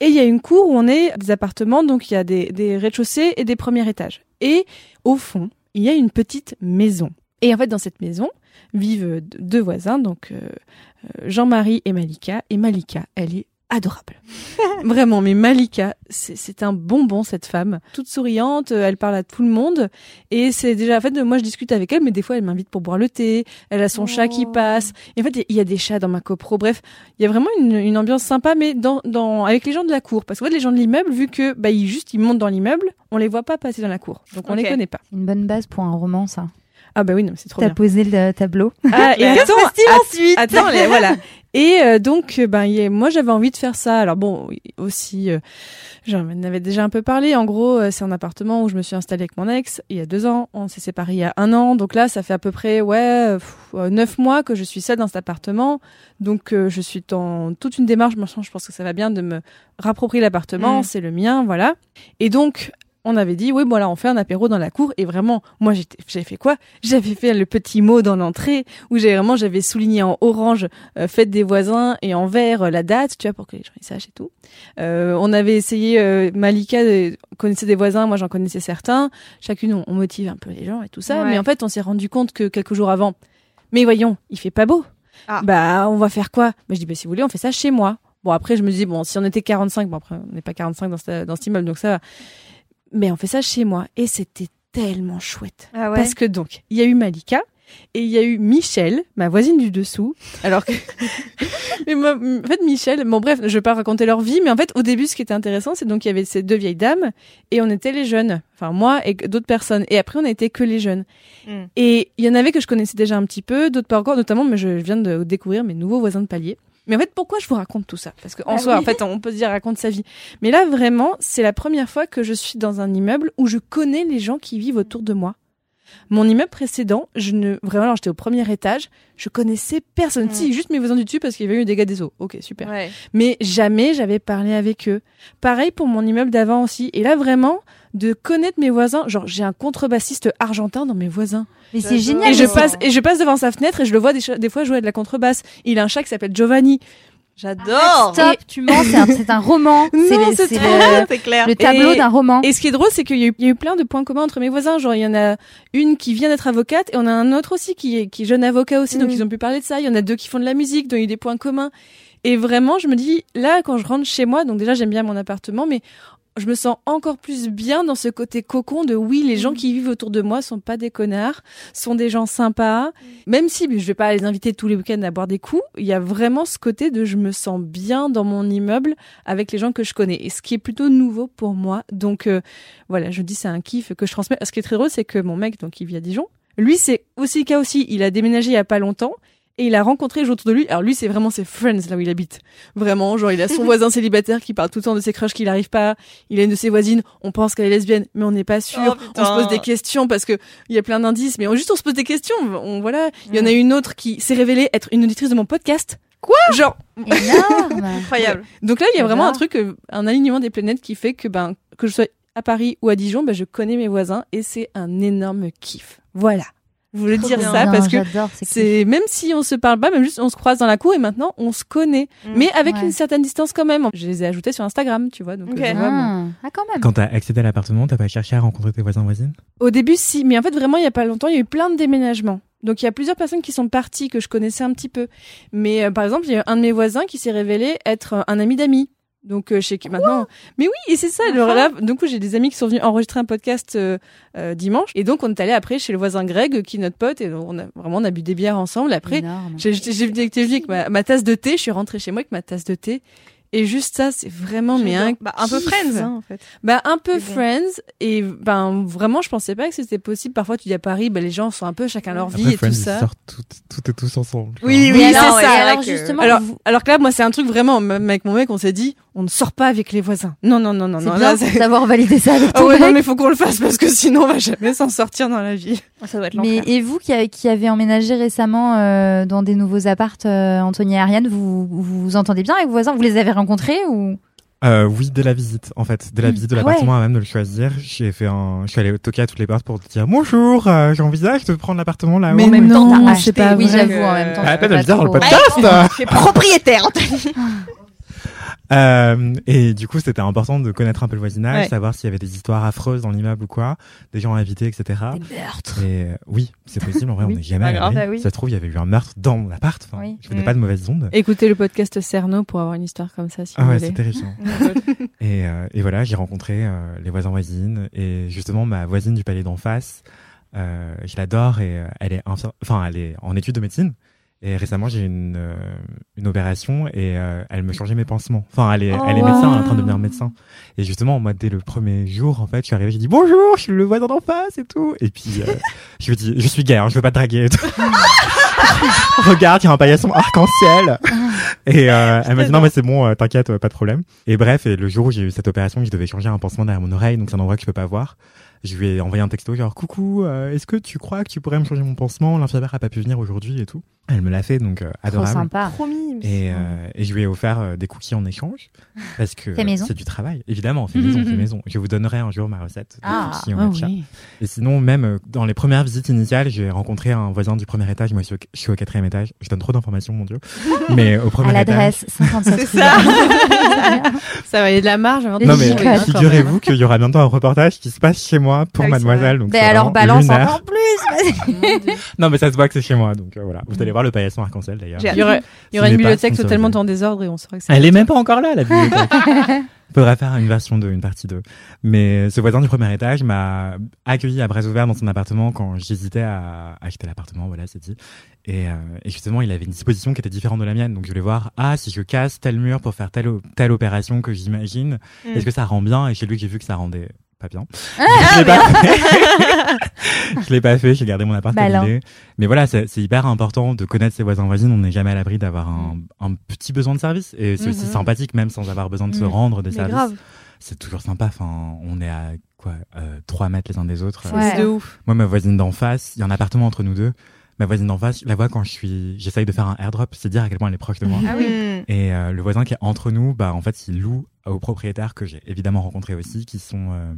Et il y a une cour où on est des appartements, donc il y a des, des rez-de-chaussée et des premiers étages. Et au fond, il y a une petite maison. Et en fait, dans cette maison vivent deux voisins, donc euh, euh, Jean-Marie et Malika. Et Malika, elle est adorable. Vraiment, mais Malika, c'est un bonbon cette femme, toute souriante, euh, elle parle à tout le monde et c'est déjà en fait moi je discute avec elle mais des fois elle m'invite pour boire le thé, elle a son chat qui Oh. passe. Et en fait, il y a des chats dans ma copro. Bref, il y a vraiment une, une ambiance sympa mais dans dans avec les gens de la cour parce que en fait, les gens de l'immeuble vu que bah ils juste ils montent dans l'immeuble, on les voit pas passer dans la cour. Donc on Ok. les connaît pas. Une bonne base pour un roman, ça. Ah bah oui, non, c'est trop T'as bien. posé le tableau. Ah, et attends, passe-t-il ensuite Attends, les- voilà. Et euh, donc, euh, ben, y moi, j'avais envie de faire ça. Alors bon, aussi, euh, j'en avais déjà un peu parlé. En gros, euh, c'est un appartement où je me suis installée avec mon ex il y a deux ans. On s'est séparés il y a un an. Donc là, ça fait à peu près ouais pff, euh, neuf mois que je suis seule dans cet appartement. Donc euh, je suis dans toute une démarche. Maintenant, je pense que ça va bien de me rapproprier l'appartement. Mm. C'est le mien, voilà. Et donc. On avait dit, oui, voilà, on fait un apéro dans la cour. Et vraiment, moi, j'avais fait quoi? J'avais fait le petit mot dans l'entrée où j'avais vraiment, j'avais souligné en orange euh, fête des voisins et en vert euh, la date, tu vois, pour que les gens ils sachent et tout. Euh, on avait essayé, euh, Malika connaissait des voisins, moi j'en connaissais certains. Chacune, on, on motive un peu les gens et tout ça. Ouais. Mais en fait, on s'est rendu compte que quelques jours avant, mais voyons, il fait pas beau. Ah. Bah, on va faire quoi? Bah, je dis, bah, si vous voulez, on fait ça chez moi. Bon, après, je me dis, bon, si on était 45, bon, après, on n'est pas 45 dans, ce- dans cet immeuble, donc ça va. Mais on fait ça chez moi. Et c'était tellement chouette. Ah ouais. Parce que donc, il y a eu Malika et il y a eu Michel, ma voisine du dessous. Alors que, mais moi, en fait, Michel, bon bref, je vais pas raconter leur vie, mais en fait, au début, ce qui était intéressant, c'est donc il y avait ces deux vieilles dames et on était les jeunes. Enfin, moi et d'autres personnes. Et après, on était que les jeunes. Mm. Et il y en avait que je connaissais déjà un petit peu, d'autres pas encore, notamment, mais je viens de découvrir mes nouveaux voisins de palier. Mais en fait, pourquoi je vous raconte tout ça? Parce qu'en Ah soi, oui. en fait, on peut se dire raconte sa vie. Mais là, vraiment, c'est la première fois que je suis dans un immeuble où je connais les gens qui vivent autour de moi. Mon immeuble précédent, je ne vraiment, alors j'étais au premier étage, je connaissais personne. Mm. Si, juste mes voisins du dessus parce qu'il y avait eu des dégâts des eaux. Ok, super. Ouais. Mais jamais j'avais parlé avec eux. Pareil pour mon immeuble d'avant aussi. Et là, vraiment, de connaître mes voisins. Genre, j'ai un contrebassiste argentin dans mes voisins. Mais c'est génial. Et je passe, et je passe devant sa fenêtre et je le vois des, des fois jouer de la contrebasse. Il a un chat qui s'appelle Giovanni. J'adore. Stop, tu mens, c'est un, roman. C'est le, clair. le tableau d'un roman. Et ce qui est drôle, c'est qu'il y, a eu- il y a eu plein de points communs entre mes voisins. Genre, il y en a une qui vient d'être avocate et on a un autre aussi qui est, qui est jeune avocat aussi. Donc, Mm. ils ont pu parler de ça. Il y en a deux qui font de la musique, donc il y a eu des points communs. Et vraiment, je me dis, là, quand je rentre chez moi, donc déjà, j'aime bien mon appartement, mais je me sens encore plus bien dans ce côté cocon de oui, les gens qui vivent autour de moi sont pas des connards, sont des gens sympas. Même si je vais pas les inviter tous les week-ends à boire des coups, il y a vraiment ce côté de je me sens bien dans mon immeuble avec les gens que je connais. Et ce qui est plutôt nouveau pour moi. Donc euh, voilà, je dis c'est un kiff que je transmets. Ce qui est très drôle, c'est que mon mec, donc il vit à Dijon, lui c'est aussi le cas aussi. Il a déménagé il y a pas longtemps et il a rencontré les gens autour de lui. Alors lui, c'est vraiment ses friends là où il habite. Vraiment, genre il a son voisin célibataire qui parle tout le temps de ses crushs qu'il n'arrive pas. Il a une de ses voisines, on pense qu'elle est lesbienne, mais on n'est pas sûr. Oh, on putain. se pose des questions parce que il y a plein d'indices, mais on, juste on se pose des questions. On voilà, il y en a une autre qui s'est révélée être une auditrice de mon podcast. Quoi? Genre Énorme. Incroyable. donc là, il y a vraiment un truc, euh, un alignement des planètes qui fait que ben que je sois à Paris ou à Dijon, ben je connais mes voisins et c'est un énorme kiff. Voilà. Je voulais dire bien. ça Non, parce que c'est même si on se parle pas, même juste on se croise dans la cour et maintenant on se connaît, Mm. mais avec Ouais. une certaine distance quand même. Je les ai ajoutés sur Instagram, tu vois. Donc euh, bon. Ah, ah, quand même. Quand t'as accédé à l'appartement, t'as pas cherché à rencontrer tes voisins voisines? Au début, si, mais en fait vraiment il y a pas longtemps, il y a eu plein de déménagements. Donc il y a plusieurs personnes qui sont parties que je connaissais un petit peu. Mais euh, par exemple, il y a un de mes voisins qui s'est révélé être un ami d'amis. Donc euh, chez qui maintenant. Mais oui, et c'est ça. Alors là, du coup, j'ai des amis qui sont venus enregistrer un podcast euh, euh, dimanche, et donc on est allé après chez le voisin Greg, qui est notre pote, et on a vraiment on a bu des bières ensemble. Après. J'ai venu avec avec ma, ma tasse de thé, je suis rentrée chez moi avec ma tasse de thé. Et juste ça, c'est vraiment mais un, Bah, un peu. Friends, hein, en fait. bah un peu. Friends et ben vraiment je pensais pas que c'était possible. Parfois tu dis à Paris, bah, les gens sont un peu chacun leur vie Après, et Friends, tout ils ça. sortent toutes, toutes et tous ensemble. Oui, oui, c'est alors, ça. et alors, justement, Alors, vous- alors que là, moi, c'est un truc vraiment, même avec mon mec, on s'est dit, on ne sort pas avec les voisins. Non, non, non, non, c'est non. bien là, d'avoir validé ça avec Ah ton ouais, non, mais faut qu'on le fasse parce que sinon, on va jamais s'en sortir dans la vie. Ça doit être Mais et vous qui, a- qui avez emménagé récemment euh, dans des nouveaux apparts, euh, Anthony et Ariane, vous, vous vous entendez bien avec vos voisins? Vous les avez rencontrés ou? Euh, oui, dès la visite, en fait. Dès la Mm. visite de Ah l'appartement, avant même de le choisir, j'ai fait un, je suis allé toquer à toutes les portes pour dire bonjour, euh, j'envisage de prendre l'appartement là. Mais en même temps, non, t'as c'est acheté. pas Oui, j'avoue, en même temps. Ah, pas de le dire dans le podcast. Tu es propriétaire, Anthony. Euh, et du coup, c'était important de connaître un peu le voisinage, Ouais. savoir s'il y avait des histoires affreuses dans l'immeuble ou quoi, des gens invités, etc. Des meurtres. Et euh, oui, c'est possible. En vrai, Oui, on n'est jamais grave. Bah oui. Ça se trouve, il y avait eu un meurtre dans mon appart. Enfin, Oui. Je faisais Mm. pas de mauvaises ondes. Écoutez le podcast Cerno pour avoir une histoire comme ça, si Ah vous ouais, voulez. c'est terrifiant. Et, euh, et voilà, j'ai rencontré euh, les voisins voisines et justement ma voisine du palais d'en face. Euh, je l'adore et elle est enfin elle est en études de médecine. Et récemment j'ai eu une euh, une opération et euh, elle me changeait mes pansements. Enfin elle est Oh, elle est médecin, elle est en train de devenir médecin. Et justement moi dès le premier jour en fait je suis arrivé j'ai dit bonjour je suis le voisin d'en face et tout. Et puis euh, je lui dis je suis gay hein, je veux pas te draguer. Et tout. Regarde il y a un paillasson arc-en-ciel. Et euh, elle m'a dit non mais c'est bon, euh, t'inquiète, pas de problème. Et bref, et le jour où j'ai eu cette opération, je devais changer un pansement derrière mon oreille, donc c'est un endroit que je peux pas voir. Je lui ai envoyé un texto genre coucou, euh, est-ce que tu crois que tu pourrais me changer mon pansement? L'infirmière a pas pu venir aujourd'hui et tout. Elle me l'a fait donc euh, Trop adorable. sympa. Promis. Et, euh, et je lui ai offert euh, des cookies en échange parce que c'est du travail. Évidemment, fait maison, fait maison. Je vous donnerai un jour ma recette de Ah. cookies en matcha. oui. Et sinon, même euh, dans les premières visites initiales, j'ai rencontré un voisin du premier étage. Moi, je suis au, je suis au quatrième étage. Je donne trop d'informations, mon dieu. Mais au premier À étage. l'adresse 57 C'est rue ça. Ça va, il y a de la marge. avant de Non mais hein, figurez-vous qu'il y aura bientôt un reportage qui se passe chez moi pour Ah Mademoiselle. Donc c'est alors balance lunaire. encore plus. Non mais ça se voit que c'est chez moi, donc euh, voilà. Vous allez voir le paillasson arc-en-ciel d'ailleurs. Il y n'est une bibliothèque totalement en désordre et on saurait que c'est. Elle est même pas encore là la bibliothèque. Faudra faire une version 2, une partie 2. Mais ce voisin du premier étage m'a accueilli à bras ouverts dans son appartement quand j'hésitais à acheter l'appartement, voilà, c'est dit. Et, euh, et justement, il avait une disposition qui était différente de la mienne. Donc je voulais voir, ah, si je casse tel mur pour faire telle, telle opération que j'imagine, Mm. est-ce que ça rend bien? Et chez lui, j'ai vu que ça rendait pas bien. je l'ai pas fait. je l'ai pas fait, j'ai gardé mon appart Bah. Mais voilà, c'est hyper important de connaître ses voisins voisines. On n'est jamais à l'abri d'avoir un, un petit besoin de service. Et c'est aussi Mhm. sympathique, même sans avoir besoin de se Mhm. rendre des Mais services. C'est toujours sympa. Enfin, on est à quoi, euh, 3 mètres les uns des autres. Ouais. C'est de ouf. Moi, ma voisine d'en face, il y a un appartement entre nous deux. Ma voisine d'en face, je la vois quand je suis, j'essaye de faire un airdrop, c'est dire à quel point elle est proche de moi. Ah oui. Et euh, le voisin qui est entre nous, bah en fait, il loue aux propriétaires que j'ai évidemment rencontrés aussi, qui sont euh,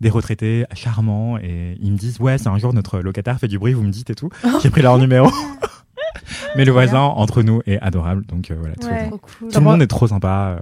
des retraités charmants et ils me disent ouais, c'est un jour notre locataire fait du bruit, vous me dites et tout. J'ai pris leur numéro. Mais le voisin entre nous est adorable, donc euh, voilà, Ouais. cool. Tout le monde est trop sympa.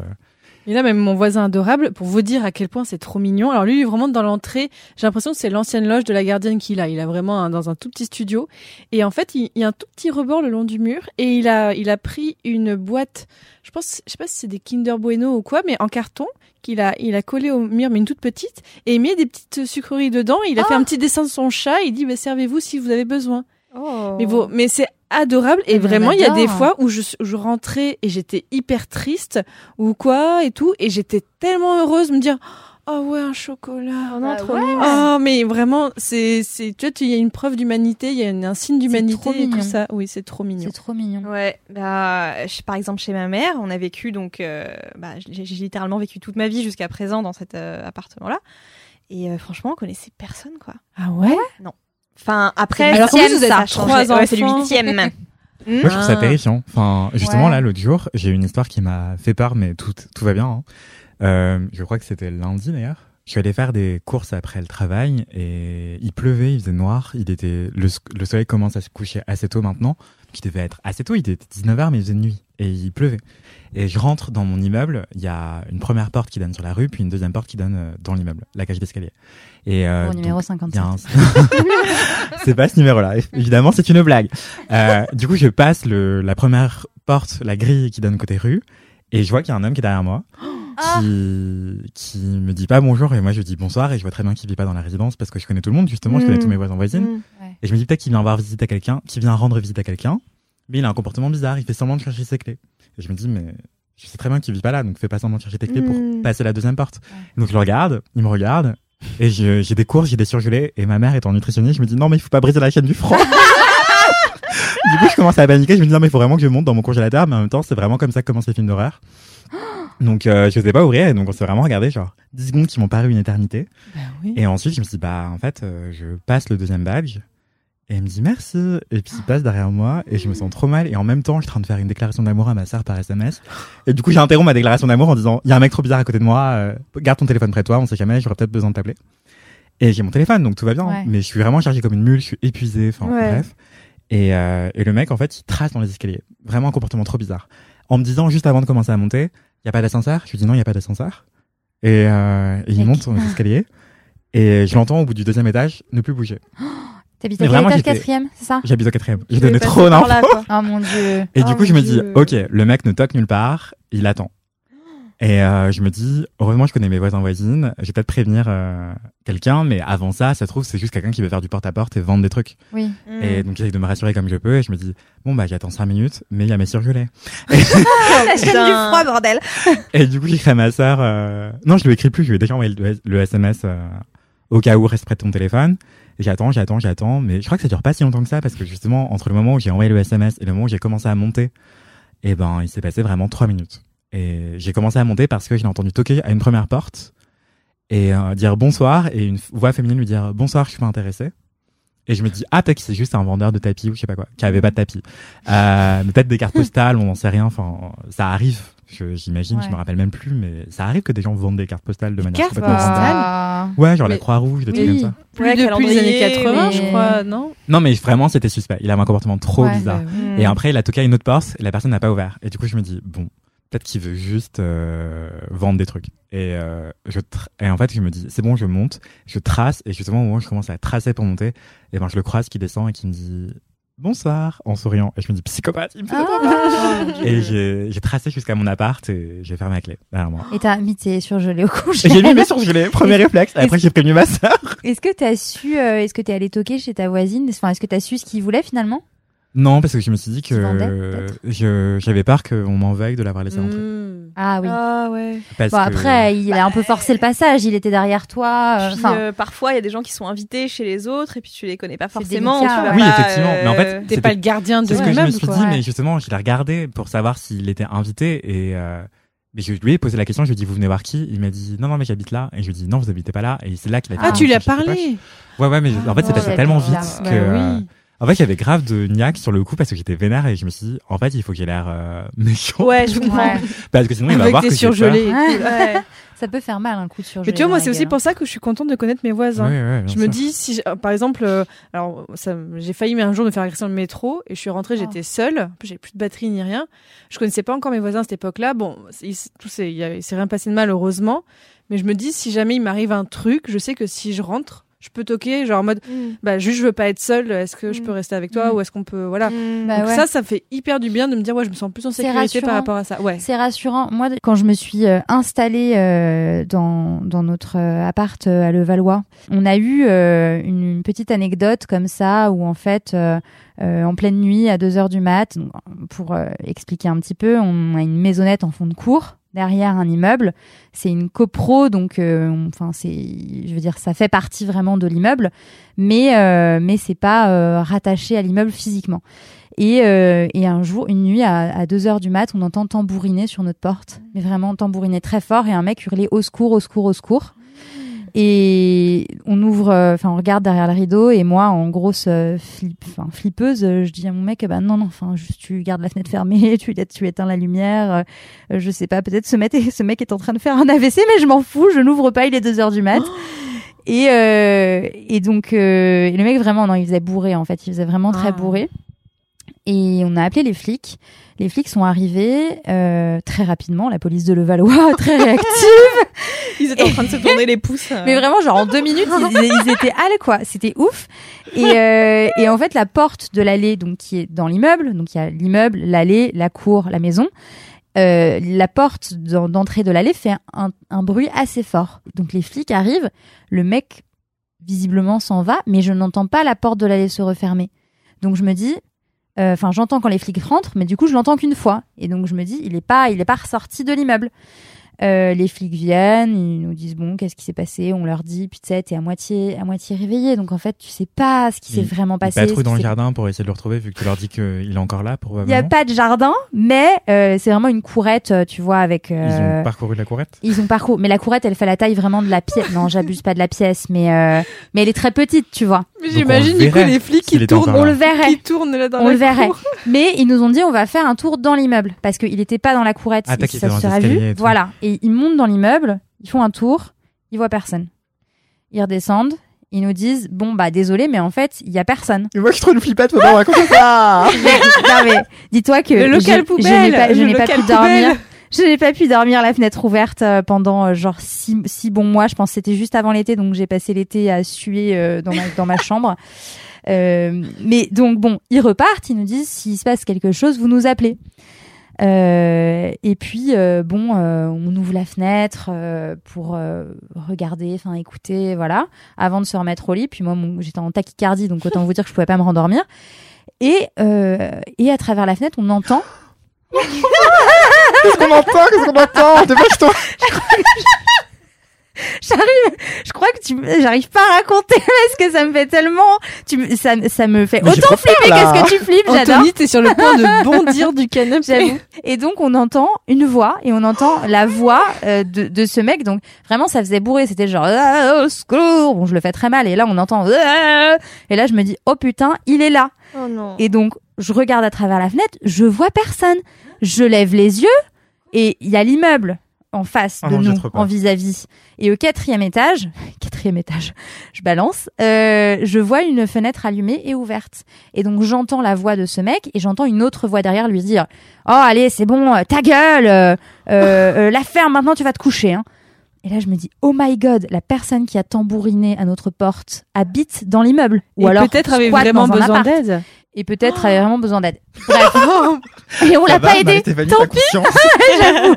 Et là, même mon voisin adorable, pour vous dire à quel point c'est trop mignon. Alors lui, vraiment dans l'entrée, j'ai l'impression que c'est l'ancienne loge de la gardienne qu'il a. Il a vraiment un- dans un tout petit studio. Et en fait, il, il y a un tout petit rebord le long du mur. Et il a, il a pris une boîte, je pense, je sais pas si c'est des Kinder Bueno ou quoi, mais en carton, qu'il a, il a collé au mur, mais une toute petite. Et il met des petites sucreries dedans. Il a fait un petit dessin de son chat. Il dit, bah, servez-vous si vous avez besoin. Oh. Mais, c'est adorable et mais vraiment il y a des fois où je, je rentrais et j'étais hyper triste ou quoi et tout et j'étais tellement heureuse de me dire oh ouais un chocolat. Oh non, Bah trop ouais. oh mais vraiment c'est c'est tu vois tu- il y a une preuve d'humanité il y a une- un signe d'humanité et tout ça. Oui c'est trop mignon. C'est trop mignon. Ouais, bah, je- par exemple chez ma mère, on a vécu donc, euh, bah, j'ai j'ai littéralement vécu toute ma vie jusqu'à présent dans cet euh, appartement-là, et euh, franchement, on connaissait personne quoi. ah ouais? Enfin après, Alors huitième, vous êtes ça a trois. Ouais, c'est le huitième. Moi, je trouve ça Ah. terrifiant. Enfin, justement, Ouais. là, l'autre jour, j'ai eu une histoire qui m'a fait peur, mais tout, tout va bien. hein. Euh, je crois que c'était lundi, d'ailleurs. Je suis allé faire des courses après le travail et il pleuvait, il faisait noir. Il était, le, le soleil commence à se coucher assez tôt maintenant. Qui devait être assez tôt. Il était 19h, mais il faisait nuit et il pleuvait. Et je rentre dans mon immeuble. Il y a une première porte qui donne sur la rue, puis une deuxième porte qui donne euh, dans l'immeuble, la cage d'escalier. Et euh, Au donc, numéro il y 57. a un- c'est pas ce numéro-là. Évidemment, c'est une blague. Euh, du coup, je passe le, la première porte, la grille qui donne côté rue, et je vois qu'il y a un homme qui est derrière moi, Ah. qui, qui me dit pas bonjour, et moi je dis bonsoir, et je vois très bien qu'il vit pas dans la résidence parce que je connais tout le monde, justement, je connais Mm. tous mes voisins voisines. Mm. Et je me dis peut-être qu'il vient voir visite à quelqu'un, qu'il vient rendre visite à quelqu'un, mais il a un comportement bizarre, il fait semblant de chercher ses clés. Et je me dis, mais je sais très bien qu'il vit pas là, donc fais pas semblant de chercher tes clés pour Mm. passer la deuxième porte. Donc je le regarde, il me regarde, et je- j'ai des courses, j'ai des surgelés, et ma mère étant nutritionniste, je me dis, non, mais il faut pas briser la chaîne du froid. du coup, je commence à paniquer, je me dis, non, mais il faut vraiment que je monte dans mon congélateur, mais en même temps, c'est vraiment comme ça que commencent les films d'horreur. Donc, euh, je sais pas ouvrir, et donc on s'est vraiment regardé, genre, 10 secondes qui m'ont paru une éternité. bah oui Et ensuite, je me suis dit, bah, en fait, euh, je passe le deuxième badge. Et il me dit merci. Et puis il passe derrière moi et je me sens trop mal. Et en même temps, je suis en train de faire une déclaration d'amour à ma sœur par SMS. Et du coup, j'ai interrompu ma déclaration d'amour en disant, il y a un mec trop bizarre à côté de moi. euh, garde ton téléphone près de toi. On sait jamais. J'aurais peut-être besoin de t'appeler. Et j'ai mon téléphone, donc tout va bien. Ouais. Mais je suis vraiment chargé comme une mule. Je suis épuisé. Enfin, Ouais. bref. Et, euh, et le mec, en fait, il trace dans les escaliers. Vraiment un comportement trop bizarre. En me disant juste avant de commencer à monter, il y a pas d'ascenseur? Je lui dis non, il y a pas d'ascenseur. Et, euh, et il monte sur les escaliers. Et je l'entends au bout du deuxième étage ne plus bouger. T'habites Mais à quel vraiment, étage j'étais- quatrième, c'est ça? J'habite au quatrième. J'ai Je donné trop d'infos. Oh mon dieu. Et Oh du coup, je me dis, ok, le mec ne toque nulle part, il attend. Et euh, je me dis, heureusement, je connais mes voisins voisines, je vais peut-être prévenir euh, quelqu'un, mais avant ça, ça se trouve, c'est juste quelqu'un qui veut faire du porte-à-porte et vendre des trucs. Oui. Mm. Et donc, j'essaie de me rassurer comme je peux, et je me dis, bon, bah, j'attends cinq minutes, mais il y a mes surgelés. la chaîne du froid, bordel. Et du coup, j'écris à ma sœur, euh... non, je lui écris plus, je lui ai déjà envoyé le, le SMS euh, au cas où, reste près de ton téléphone. Et j'attends, j'attends, j'attends, mais je crois que ça dure pas si longtemps que ça, parce que justement, entre le moment où j'ai envoyé le SMS et le moment où j'ai commencé à monter, eh ben, il s'est passé vraiment trois minutes. Et j'ai commencé à monter parce que j'ai entendu toquer à une première porte et euh, dire bonsoir et une voix féminine lui dire bonsoir, je suis pas intéressé. Et je me dis ah peut-être que c'est juste un vendeur de tapis ou je sais pas quoi, qui avait pas de tapis. Euh, peut-être des cartes postales, on n'en sait rien. Enfin, ça arrive. Je- J'imagine, je me rappelle même plus, mais ça arrive que des gens vendent des cartes postales de manière complètement postales. Ah. Ouais, genre la Croix-Rouge, des trucs comme ça. plus Ouais, depuis les années calendrier, 80 je crois non Non, mais vraiment, c'était suspect. Il avait un comportement trop Ouais, bizarre. Et après, il a toqué à une autre porte et la personne n'a pas ouvert. Et du coup, je me dis, bon, peut-être qu'il veut juste euh, vendre des trucs. Et, euh, je tra- et en fait, je me dis, c'est bon, je monte, je trace, et justement, au moment où je commence à tracer pour monter, et ben, je le croise qui descend et qui me dit, bonsoir, en souriant. Et je me dis, psychopathe, il me fait Ah. peur. Et j'ai tracé jusqu'à mon appart et j'ai fermé la clé derrière moi. Et t'as mis tes surgelés au Et j'ai mis mes surgelés, premier réflexe. Après, j'ai prévenu ma sœur. Est-ce que t'as su, euh, est-ce que t'es allé toquer chez ta voisine? Enfin, est-ce que t'as su ce qu'il voulait finalement? Non, parce que je me suis dit que j'avais peur qu'on m'en veuille de l'avoir laissé rentrer. Mm. Ah oui. Ah ouais. Parce Bon que- après, il a un peu forcé le passage. Il était derrière toi. euh, Puis, Enfin, euh, parfois, il y a des gens qui sont invités chez les autres et puis tu les connais pas C'est forcément. délicat, tu. Oui, pas, effectivement, mais en fait, euh, t'es pas le gardien de C'est ce que je me suis quoi dit, Ouais. mais justement, je l'ai regardé pour savoir s'il était invité et euh, mais je lui ai posé la question, je lui ai dit vous venez voir qui? Il m'a dit non non mais j'habite là et je lui ai dit non vous habitez pas là et c'est là qu'il a dit ah tu lui as parlé Ouais ouais mais en fait c'est Oh, passé tellement vite Bah que Bah euh, oui. En fait il y avait grave de niaque sur le coup parce que j'étais vénère et je me suis dit en fait il faut que j'ai l'air euh, méchant Ouais, je comprends. parce que sinon il va avec voir des que Ouais. Ouais. Ça peut faire mal un coup de surgelé. Mais tu vois, moi, c'est aussi pour ça que je suis contente de connaître mes voisins. Je me dis, si, euh, par exemple, euh, alors j'ai failli un jour me faire agresser dans le métro et je suis rentrée, Oh. j'étais seule, j'avais plus de batterie ni rien. Je connaissais pas encore mes voisins à cette époque-là. Bon, il, tout s'est rien passé de mal heureusement, mais je me dis si jamais il m'arrive un truc, je sais que si je rentre, je peux toquer, genre en mode, bah juste je veux pas être seule, est-ce que je Mm. peux rester avec toi Mm. ou est-ce qu'on peut, voilà. Bah Donc ouais. ça, ça me fait hyper du bien de me dire ouais, je me sens plus en sécurité par rapport à ça. Ouais. C'est rassurant. Moi, quand je me suis euh, installée euh, dans, dans notre euh, appart à Levallois, on a eu euh, une, une petite anecdote comme ça où en fait, euh, euh, en pleine nuit, à 2 heures du mat, donc, pour euh, expliquer un petit peu, on a une maisonnette en fond de cour derrière un immeuble. C'est une copro, donc euh, enfin c'est, je veux dire, ça fait partie vraiment de l'immeuble, mais euh, mais c'est pas euh, rattaché à l'immeuble physiquement. Et, euh, et un jour, une nuit, à, à 2 heures du mat, on entend tambouriner sur notre porte. Mais vraiment tambouriner très fort et un mec hurler au secours, au secours, au secours. Et on ouvre, euh, enfin, on regarde derrière le rideau et moi, en grosse euh, flip, flippeuse, euh, je dis à mon mec, bah non, non, enfin, juste tu gardes la fenêtre fermée, tu, tu éteins la lumière, euh, je sais pas, peut-être ce mec, ce mec est en train de faire un AVC, mais je m'en fous, je n'ouvre pas, il est 2 heures du mat. Et, euh, et donc, euh, et le mec, vraiment, non, il faisait bourré, en fait, il faisait vraiment très Ah. bourré. Et on a appelé les flics. Les flics sont arrivés euh, très rapidement, la police de Levallois, très réactive. Ils étaient en train de se tourner les pouces. euh. Mais vraiment, genre en deux minutes, ils, ils étaient à quoi. C'était ouf. Et, euh, et en fait, la porte de l'allée, donc qui est dans l'immeuble, donc il y a l'immeuble, l'allée, la cour, la maison. Euh, la porte d'en- d'entrée de l'allée fait un, un bruit assez fort. Donc les flics arrivent, le mec visiblement s'en va, mais je n'entends pas la porte de l'allée se refermer. Donc je me dis, euh, enfin j'entends quand les flics rentrent, mais du coup je l'entends qu'une fois. Et donc je me dis, il est pas, il est pas ressorti de l'immeuble. Euh, les flics viennent, ils nous disent bon, qu'est-ce qui s'est passé? On leur dit, puis tu sais, t'es à moitié, à moitié réveillé, donc en fait, tu sais pas ce qui s'est Ils- vraiment Ils passé. patrouillent ce dans le jardin pour essayer de le retrouver vu que tu leur dis qu'il est encore là Il n'y a pas de jardin, mais euh, c'est vraiment une courette, euh, tu vois, avec. Ils euh, ont parcouru la courette? Ils ont parcouru, mais la courette, elle fait la taille vraiment de la pièce. Non, j'abuse pas de la pièce, mais euh, mais elle est très petite, tu vois. J'imagine du coup les flics qui tournent, On le verrait, qui tournent là dans on la le verrait. cour. Mais ils nous ont dit on va faire un tour dans l'immeuble parce qu'il n'était pas dans la courette. Ah, il ça se les sera escaliers vu. et. Voilà. Et ils montent dans l'immeuble, ils font un tour, ils voient personne. Ils redescendent, ils nous disent bon bah désolé, mais en fait il y a personne. Et moi, je trouve une flippette pendant raconter ça. non mais dis-toi que Le local j'ai- je n'ai poubelle, pas, je le n'ai pas pu dormir. Je n'ai pas pu dormir la fenêtre ouverte euh, pendant euh, genre six, six bons mois. Je pense que c'était juste avant l'été, donc j'ai passé l'été à suer euh, dans, ma, dans ma chambre. Euh, mais donc bon, ils repartent, ils nous disent s'il se passe quelque chose, vous nous appelez. Euh, et puis euh, bon, euh, on ouvre la fenêtre euh, pour euh, regarder, enfin écouter, voilà, avant de se remettre au lit. Puis moi, mon- j'étais en tachycardie, donc autant vous dire que je pouvais pas me rendormir. Et euh, et à travers la fenêtre, on entend Qu'est-ce qu'on entend Qu'est-ce qu'on entend? Dépêche-toi. J'arrive, je crois que tu, j'arrive pas à raconter parce que ça me fait tellement, tu, me- ça, ça me fait Mais autant flipper qu'est-ce que tu flippes, j'adore. Anthony, t'es sur le point de bondir du canapé. J'avoue. Et donc on entend une voix et on entend la voix euh, de, de ce mec. Donc vraiment ça faisait bourrer. C'était genre ah, au secours. Bon je le fais très mal et là on entend ah et là je me dis oh putain il est là. Oh non. Et donc je regarde à travers la fenêtre, je vois personne. Je lève les yeux et il y a l'immeuble en face Ah de non, nous, en vis-à-vis. Et au quatrième étage, quatrième étage, je balance, euh, je vois une fenêtre allumée et ouverte. Et donc j'entends la voix de ce mec et j'entends une autre voix derrière lui dire "Oh allez, c'est bon, euh, ta gueule, euh, la ferme maintenant, tu vas te coucher." Hein. Et là je me dis "Oh my god, la personne qui a tambouriné à notre porte habite dans l'immeuble ou Et alors peut-être avait vraiment dans un besoin appart. d'aide. Et peut-être avait vraiment besoin d'aide." Bref. et on l'a pas aidé. Marie, t'évalues ta conscience. J'avoue.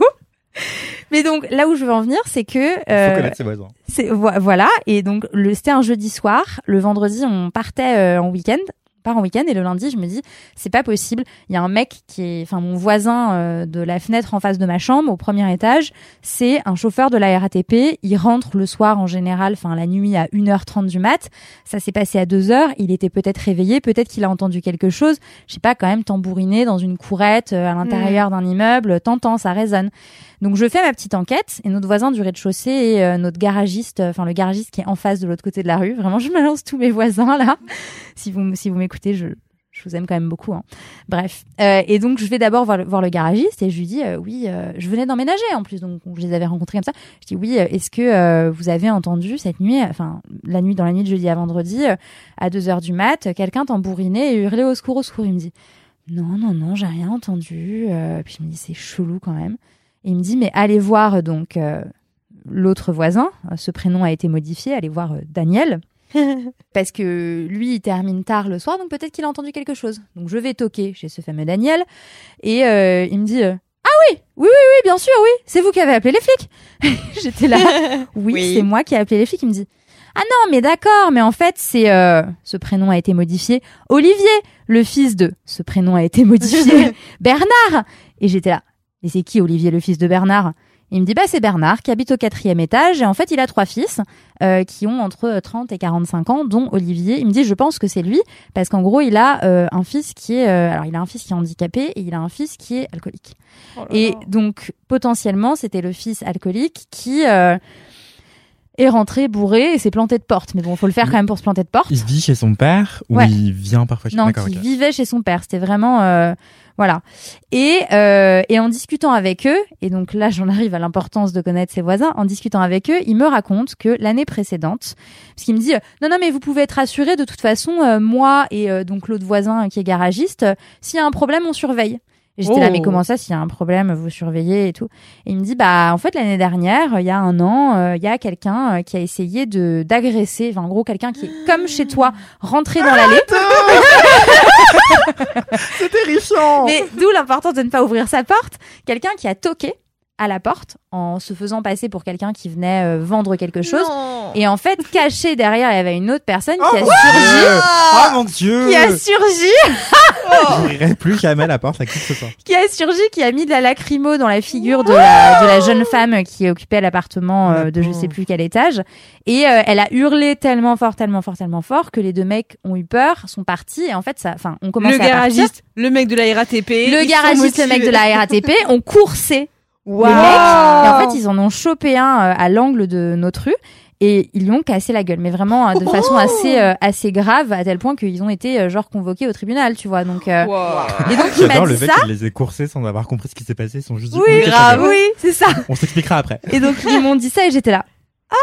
Mais donc là où je veux en venir, c'est que Faut euh, connaître ses voisins. c'est vo- voilà et donc le c'était un jeudi soir, le vendredi on partait euh, en week-end, on part en week-end et le lundi je me dis c'est pas possible, il y a un mec qui est enfin mon voisin euh, de la fenêtre en face de ma chambre au premier étage, c'est un chauffeur de la RATP, il rentre le soir en général, enfin la nuit à 1h30 du mat, ça s'est passé à 2h, il était peut-être réveillé, peut-être qu'il a entendu quelque chose, je sais pas quand même tambouriner dans une courette euh, à l'intérieur d'un immeuble, t'entends, ça résonne. Donc je fais ma petite enquête et notre voisin du rez-de-chaussée et euh, notre garagiste, euh, enfin le garagiste qui est en face de l'autre côté de la rue. Vraiment, je balance tous mes voisins là. Si vous si vous m'écoutez, je je vous aime quand même beaucoup. Hein. Bref. Euh, et donc, je vais d'abord voir, le- garagiste et je lui dis euh, Oui, euh, je venais d'emménager en plus. Donc, je les avais rencontrés comme ça. Je dis Oui, euh, est-ce que euh, vous avez entendu cette nuit, enfin, la nuit, dans la nuit de jeudi à vendredi, à 2 heures du mat, quelqu'un tambouriné et hurlait au secours, au secours? Il me dit Non, non, non, j'ai rien entendu. Puis je me dis C'est chelou quand même. Et il me dit Mais allez voir donc euh, l'autre voisin. Ce prénom a été modifié. Allez voir euh, Daniel. Parce que lui, il termine tard le soir, donc peut-être qu'il a entendu quelque chose. Donc je vais toquer chez ce fameux Daniel, et euh, il me dit Ah oui, oui, oui, oui, bien sûr, oui, c'est vous qui avez appelé les flics. J'étais là, oui, Oui. c'est moi qui ai appelé les flics. Il me dit Ah non, mais d'accord, mais en fait, c'est euh, ce prénom a été modifié. Olivier, le fils de ce prénom a été modifié. Bernard. Et j'étais là. Et c'est qui Olivier, le fils de Bernard? Il me dit bah c'est Bernard qui habite au quatrième étage et en fait il a trois fils euh, qui ont entre 30 et 45 ans, dont Olivier. Il me dit, je pense que c'est lui, parce qu'en gros, il a euh, un fils qui est, euh, alors il a un fils qui est handicapé et il a un fils qui est alcoolique. Oh Et donc potentiellement, c'était le fils alcoolique qui euh, est rentré bourré et s'est planté de porte. Mais bon, faut le faire quand même pour se planter de porte. Il vit chez son père ou Ouais. il vient parfois chez Non, ok. vivait chez son père. C'était vraiment euh, voilà. Et euh, et en discutant avec eux, et donc là j'en arrive à l'importance de connaître ses voisins. En discutant avec eux, il me raconte que l'année précédente, parce qu'il me dit non non mais vous pouvez être assuré de toute façon euh, moi et euh, donc l'autre voisin qui est garagiste, s'il y a un problème on surveille. J'étais là Oh. mais comment ça s'il y a un problème vous surveillez et tout. Et il me dit bah en fait l'année dernière il y a un an euh, il y a quelqu'un euh, qui a essayé de d'agresser, enfin en gros quelqu'un qui est comme chez toi rentré dans l'allée. C'est terrifiant. Mais d'où l'importance de ne pas ouvrir sa porte. Quelqu'un qui a toqué à la porte en se faisant passer pour quelqu'un qui venait euh, vendre quelque chose. Et en fait, caché derrière, il y avait une autre personne qui a surgi. Oh mon dieu Qui a surgi, J'ouvrirai plus jamais la porte à qui que ce soit. qui a surgi, qui a mis de la lacrymo dans la figure de la, de la jeune femme qui occupait l'appartement euh, de je sais plus quel étage. Et euh, elle a hurlé tellement fort, tellement fort, tellement fort que les deux mecs ont eu peur, sont partis. Et en fait, ça, enfin, on commence le à partir. garagiste, le mec de la RATP. Le garagiste, le mec de la RATP ont coursé Waouh. le mec. Et en fait, ils en ont chopé un euh, à l'angle de notre rue et ils lui ont cassé la gueule, mais vraiment euh, de façon assez euh, assez grave, à tel point qu'ils ont été euh, genre convoqués au tribunal, tu vois. Donc euh, Waouh. et donc il m'a J'adore le dit fait ça. les ait coursés sans avoir compris ce qui s'est passé, ils sont juste dit, Oui, grave, oui, c'est ça. On s'expliquera après. Et donc ils m'ont dit ça et j'étais là. Ah,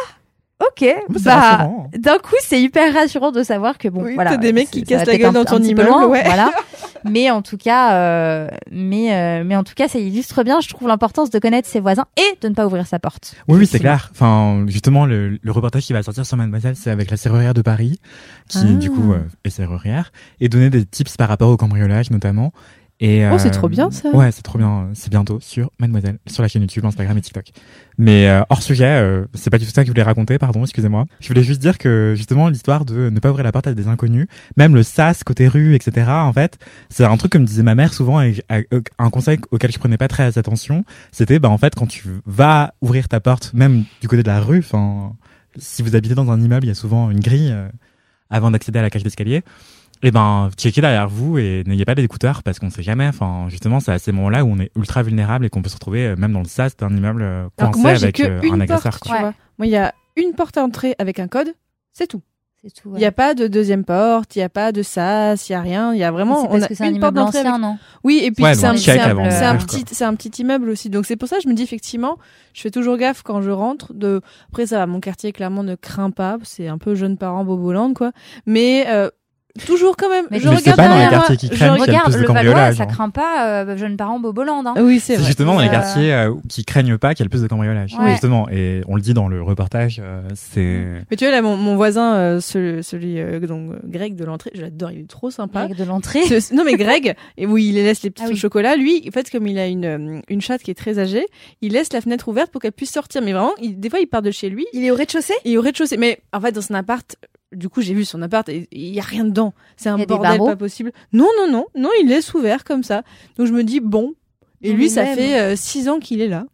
ok. Bah, rassurant. d'un coup, c'est hyper rassurant de savoir que bon, Oui, voilà. t'as des mecs qui cassent la gueule un- dans ton immeuble, loin, ouais. Voilà. Mais en tout cas, euh, mais euh, mais en tout cas, ça illustre bien, je trouve, l'importance de connaître ses voisins et de ne pas ouvrir sa porte. Oui, oui, c'est clair. Enfin, justement, le, le reportage qui va sortir sur Mademoiselle, c'est avec la serrurière de Paris, qui Ah. du coup euh, est serrurière, et donner des tips par rapport au cambriolage notamment. Et, Oh, c'est euh, trop bien, ça. Ouais, c'est trop bien. C'est bientôt sur Mademoiselle, sur la chaîne YouTube, Instagram et TikTok. Mais euh, hors sujet, euh, c'est pas du tout ça que je voulais raconter, pardon, excusez-moi. Je voulais juste dire que justement l'histoire de ne pas ouvrir la porte à des inconnus, même le sas côté rue, etc. En fait, c'est un truc que me disait ma mère souvent et et- un conseil auquel je prenais pas très attention, c'était bah en fait quand tu vas ouvrir ta porte, même du côté de la rue, enfin si vous habitez dans un immeuble, il y a souvent une grille euh, avant d'accéder à la cage d'escalier. Et ben, checkez derrière vous et n'ayez pas d'écouteurs parce qu'on sait jamais. Enfin, justement, c'est à ces moments-là où on est ultra vulnérable et qu'on peut se retrouver euh, même dans le sas d'un immeuble euh, coincé moi, avec que euh, une un agresseur. porte, quoi. tu vois. Moi, il y a une porte à entrer avec un code, c'est tout. C'est tout. Il n'y a pas de deuxième porte, il n'y a pas de sas, il n'y a rien. Il y a vraiment. on a que c'est un une porte immeuble d'entrée avec- non Oui, et puis Ouais, un, un- un petit, c'est un petit immeuble aussi. Donc c'est pour ça que je me dis effectivement, je fais toujours gaffe quand je rentre. De après ça va, mon quartier clairement ne craint pas. C'est un peu jeune parent boboland quoi. Mais euh, toujours quand même. Mais je regarde pas dans les quartiers qui je craignent qu'il y a Regarde, plus de le Valois, cambriolage, ça hein. craint pas euh, jeunes parents boboland. Hein. Oui, c'est justement dans les Euh, quartiers euh, qui craignent pas qu'il y ait le plus de cambriolage. Ouais. Justement, et on le dit dans le reportage, euh, c'est Mais tu vois là, mon, mon voisin, euh, celui, celui euh, donc Greg de l'entrée, je l'adore, il est trop sympa. Règle de l'entrée. Non mais Greg, et où il laisse les petits Ah au oui. chocolat, lui, en fait comme il a une une chatte qui est très âgée, il laisse la fenêtre ouverte pour qu'elle puisse sortir. Mais vraiment, il- des fois il part de chez lui, Il est au rez-de-chaussée? Et au rez-de-chaussée. Mais en fait dans son appart, du coup j'ai vu son appart, et il y a rien dedans. C'est un bordel pas possible. Non non non non, il laisse ouvert comme ça. Donc je me dis bon. Et lui ça fait euh, six ans qu'il est là.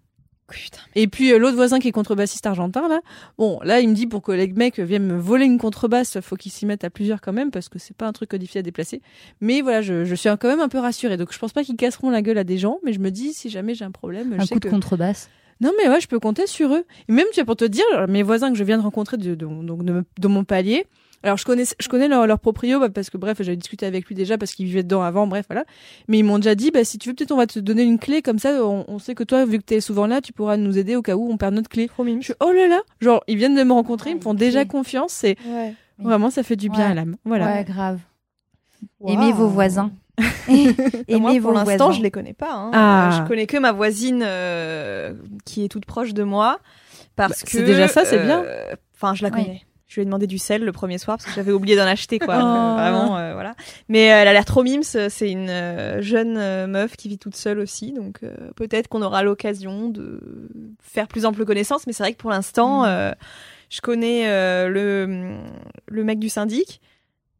Putain. Et puis euh, l'autre voisin qui est contrebassiste argentin là, bon là il me dit pour que les mecs viennent me voler une contrebasse, faut qu'ils s'y mettent à plusieurs quand même parce que c'est pas un truc difficile à déplacer. Mais voilà, je, je suis quand même un peu rassurée. Donc je pense pas qu'ils casseront la gueule à des gens, mais je me dis si jamais j'ai un problème, je Un sais coup que de contrebasse. Non mais ouais, je peux compter sur eux. Et même tu vois, pour te dire, mes voisins que je viens de rencontrer de, de- donc de, de mon palier, Alors je connais, je connais leur, leur proprio bah, parce que bref, j'avais discuté avec lui déjà parce qu'il vivait dedans avant, bref voilà. Mais ils m'ont déjà dit, bah si tu veux peut-être on va te donner une clé comme ça, on, on sait que toi vu que t'es souvent là, tu pourras nous aider au cas où on perd notre clé. Trop mime. Je suis oh là là, genre ils viennent de me rencontrer, ils me font déjà confiance, c'est Ouais. vraiment ça fait du bien Ouais. à l'âme. Voilà. Ouais, grave. Aimez vos voisins. Et moi, pour l'instant, je les connais pas. hein. Ah. Je connais que ma voisine euh, qui est toute proche de moi. Parce Bah, que. c'est déjà ça, c'est bien. euh, Enfin, je la connais. Je lui ai demandé du sel le premier soir parce que j'avais oublié d'en acheter, quoi. Oh. Vraiment, euh, voilà. Mais elle a l'air trop mimes. C'est une jeune meuf qui vit toute seule aussi. Donc, euh, peut-être qu'on aura l'occasion de faire plus ample connaissance. Mais c'est vrai que pour l'instant, Mm. euh, je connais euh, le, le mec du syndic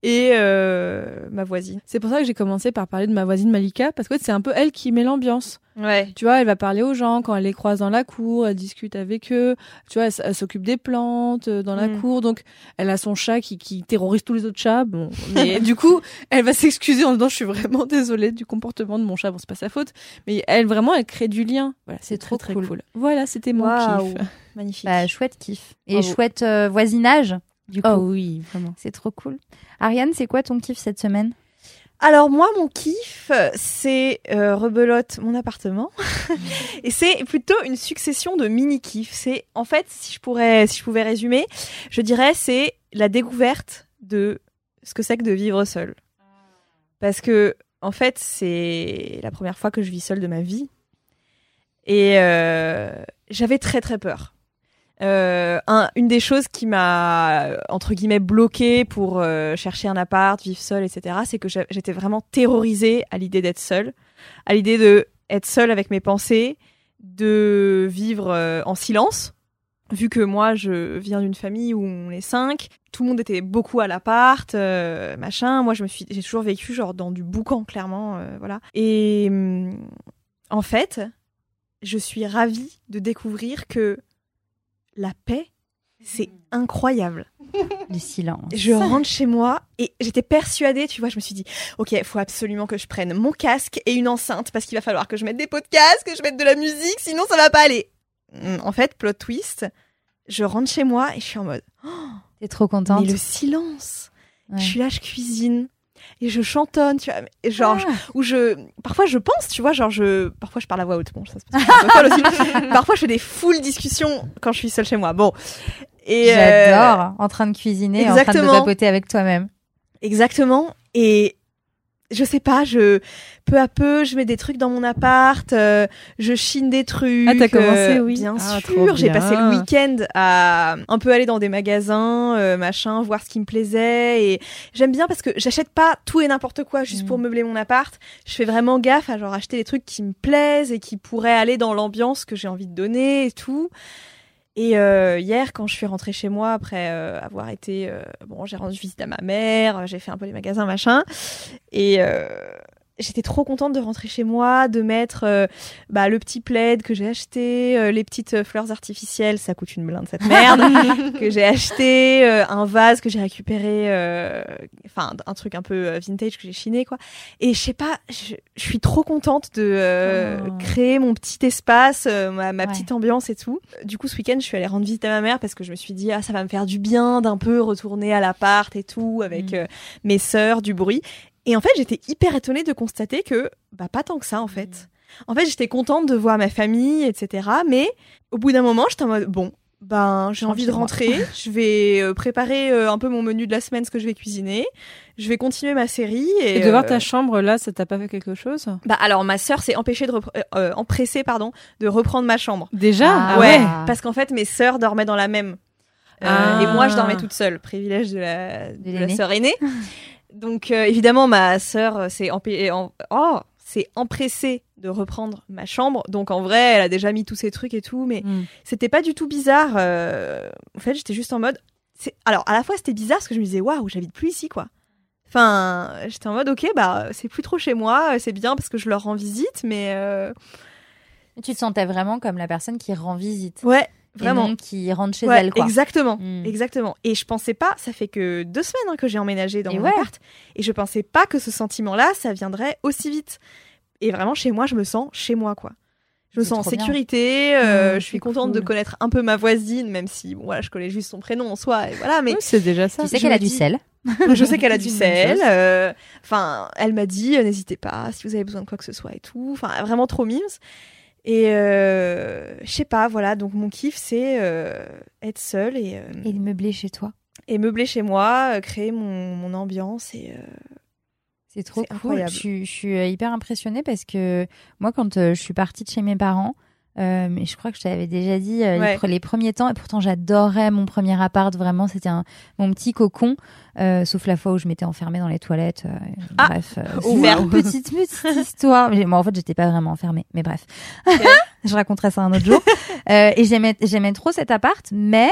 et euh, ma voisine. C'est pour ça que j'ai commencé par parler de ma voisine Malika parce que c'est un peu elle qui met l'ambiance. Ouais. Tu vois, elle va parler aux gens quand elle les croise dans la cour, elle discute avec eux. Tu vois, elle, s'occupe des plantes euh, dans la Mm. cour. Donc, elle a son chat qui, qui terrorise tous les autres chats. Bon, mais du coup, elle va s'excuser en disant je suis vraiment désolée du comportement de mon chat. Bon, c'est pas sa faute, mais elle vraiment, elle crée du lien. Voilà, C'est très, trop très cool. cool. Voilà, c'était mon kiff. Magnifique. Bah, chouette kiff. Et Bravo. chouette euh, voisinage, du coup. Oh oui, vraiment. C'est trop cool. Ariane, c'est quoi ton kiff cette semaine? Alors moi, mon kiff, c'est euh, rebelote mon appartement, et c'est plutôt une succession de mini kiffs. C'est en fait, si je pourrais, si je pouvais résumer, je dirais c'est la découverte de ce que c'est que de vivre seul. Parce que en fait, c'est la première fois que je vis seule de ma vie, et euh, j'avais très très peur. Euh, un- une des choses qui m'a entre guillemets bloquée pour euh, chercher un appart, vivre seule, etc., c'est que j'étais vraiment terrorisée à l'idée d'être seule, à l'idée de être seule avec mes pensées, de vivre euh, en silence. Vu que moi, je viens d'une famille où on est cinq, tout le monde était beaucoup à l'appart, machin. Moi, je me suis, j'ai toujours vécu genre dans du boucan, clairement, voilà. Et hum, en fait, je suis ravie de découvrir que la paix, c'est incroyable. Le silence. Je rentre chez moi et j'étais persuadée, tu vois, je me suis dit, ok, il faut absolument que je prenne mon casque et une enceinte parce qu'il va falloir que je mette des podcasts, que je mette de la musique, sinon ça va pas aller. Hum, En fait, plot twist, je rentre chez moi et je suis en mode, T'es trop contente mais le silence. Ouais. Je suis là, je cuisine et je chantonne, tu vois, et genre, Ah. où je parfois je pense tu vois genre je parfois je parle à voix haute bon ça se passe aussi parfois je fais des full discussions quand je suis seule chez moi bon et euh, J'adore. En train de cuisiner, en train de exactement. papoter avec toi-même. exactement et je sais pas je peu à peu je mets des trucs dans mon appart euh, je chine des trucs Ah, t'as commencé, euh, oui. bien Ah, sûr j'ai passé le week-end à un peu aller dans des magasins euh, machin voir ce qui me plaisait et j'aime bien parce que j'achète pas tout et n'importe quoi juste Mm. pour meubler mon appart je fais vraiment gaffe à genre acheter des trucs qui me plaisent et qui pourraient aller dans l'ambiance que j'ai envie de donner et tout et euh, hier, quand je suis rentrée chez moi après euh, avoir été, euh, bon, j'ai rendu visite à ma mère, j'ai fait un peu les magasins machin, et j'étais trop contente de rentrer chez moi, de mettre euh, bah, le petit plaid que j'ai acheté, euh, les petites euh, fleurs artificielles, ça coûte une blinde cette merde, que j'ai acheté, euh, un vase que j'ai récupéré, enfin un truc un peu vintage que j'ai chiné quoi. Et je sais pas, je, suis trop contente de Oh. créer mon petit espace, ma, ma Ouais. petite ambiance et tout. Du coup, ce week-end, je suis allée rendre visite à ma mère parce que je me suis dit ah ça va me faire du bien d'un peu retourner à l'appart et tout avec Mm. mes sœurs, du bruit. Et en fait, j'étais hyper étonnée de constater que bah pas tant que ça en fait. En fait, j'étais contente de voir ma famille, etc. Mais au bout d'un moment, j'étais en mode bon. Ben, j'ai envie de rentrer. je vais euh, préparer euh, un peu mon menu de la semaine, ce que je vais cuisiner. Je vais continuer ma série et, Et de voir euh, ta chambre là, ça t'a pas fait quelque chose? Bah alors ma sœur s'est empêchée de euh, empressée pardon de reprendre ma chambre. Déjà? Ah ouais, ouais. parce qu'en fait mes sœurs dormaient dans la même. Euh, Ah. Et moi je dormais toute seule, privilège de la, de la sœur aînée. Donc euh, évidemment ma sœur euh, s'est empê- en- oh, empressée de reprendre ma chambre. Donc en vrai elle a déjà mis tous ses trucs et tout, mais Mm. c'était pas du tout bizarre. euh, En fait j'étais juste en mode. c'est- Alors à la fois c'était bizarre parce que je me disais waouh j'habite plus ici quoi. Enfin, j'étais en mode ok bah c'est plus trop chez moi, c'est bien parce que je leur rends visite, mais euh, Tu te sentais vraiment comme la personne qui rend visite. ouais vraiment. qui rentre chez Ouais, elle, quoi. Exactement, Mm. exactement. Et je pensais pas, ça fait que deux semaines hein, que j'ai emménagé dans Et mon ouais. appart, et je pensais pas que ce sentiment-là, ça viendrait aussi vite. Et vraiment chez moi, je me sens chez moi quoi. Je me sens en sécurité, euh, Mmh, je suis contente de connaître un peu ma voisine, même si bon, voilà, je connais juste son prénom en soi, et voilà, mais Oui, c'est déjà ça. Tu sais qu'elle a du sel. je sais qu'elle a du sel. euh, Enfin, elle m'a dit, euh, n'hésitez pas si vous avez besoin de quoi que ce soit et tout. Enfin, vraiment trop mimes. Et euh, je sais pas, voilà. Donc mon kiff, c'est euh, être seule et, euh, Et le meubler chez toi. et meubler chez moi, euh, créer mon, mon ambiance et euh, C'est trop cool. Je, suis- je suis hyper impressionnée parce que moi, quand je suis partie de chez mes parents, euh, mais je crois que je t'avais déjà dit euh, les Ouais. pre- les, premiers temps, et pourtant j'adorais mon premier appart, vraiment, c'était un, mon petit cocon, euh, sauf la fois où je m'étais enfermée dans les toilettes. euh, Ah, bref, oh, wow. petite, petite histoire. Mais moi, en fait, j'étais pas vraiment enfermée, mais bref. je raconterai ça un autre jour. Euh, et j'aimais, j'aimais trop cet appart, mais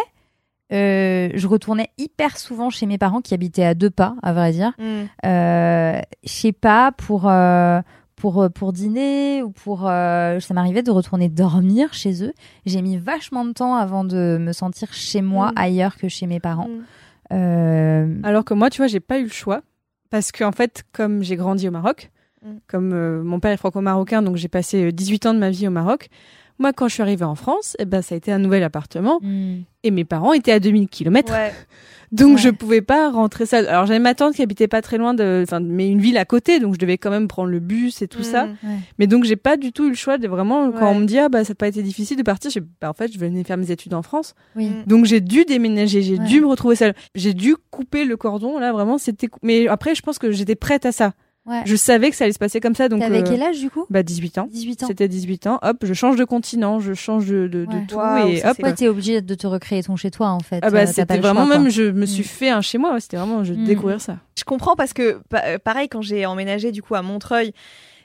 euh, je retournais hyper souvent chez mes parents qui habitaient à deux pas, à vrai dire hmm. euh, je sais pas pour euh, pour euh, pour dîner ou pour euh, ça m'arrivait de retourner dormir chez eux j'ai mis vachement de temps avant de me sentir chez moi Mm. ailleurs que chez mes parents Mm. Euh, Alors que moi, tu vois, j'ai pas eu le choix. Parce qu'en fait, comme j'ai grandi au Maroc, Mm. comme euh, mon père est franco-marocain, donc j'ai passé euh, 18 ans de ma vie au Maroc. Moi, quand je suis arrivée en France, eh ben, ça a été un nouvel appartement. hmm. Et mes parents étaient à 2000 km. ouais. Donc Ouais. je pouvais pas rentrer seule. Alors j'avais ma tante qui habitait pas très loin de, enfin, mais une ville à côté, donc je devais quand même prendre le bus et tout ça. Hmm. Mais donc j'ai pas du tout eu le choix de vraiment quand on me dit ah bah ça n'a pas été difficile de partir, je, bah, en fait je venais faire mes études en France. oui Mm. Donc j'ai dû déménager, j'ai Ouais. dû me retrouver seule. J'ai dû couper le cordon là vraiment c'était mais après je pense que j'étais prête à ça. Ouais Je savais que ça allait se passer comme ça donc t'avais euh, quel âge du coup? bah 18 ans. 18 ans C'était 18 ans. Hop, je change de continent, je change de, de, tout et hop. c'est- ouais t'es obligé de te recréer ton chez toi en fait Ah Euh, bah pas c'était vraiment choix, même je me suis Mm. fait un chez moi, c'était vraiment je Mm. découvrir ça. Je comprends parce que euh, pareil quand j'ai emménagé du coup à Montreuil,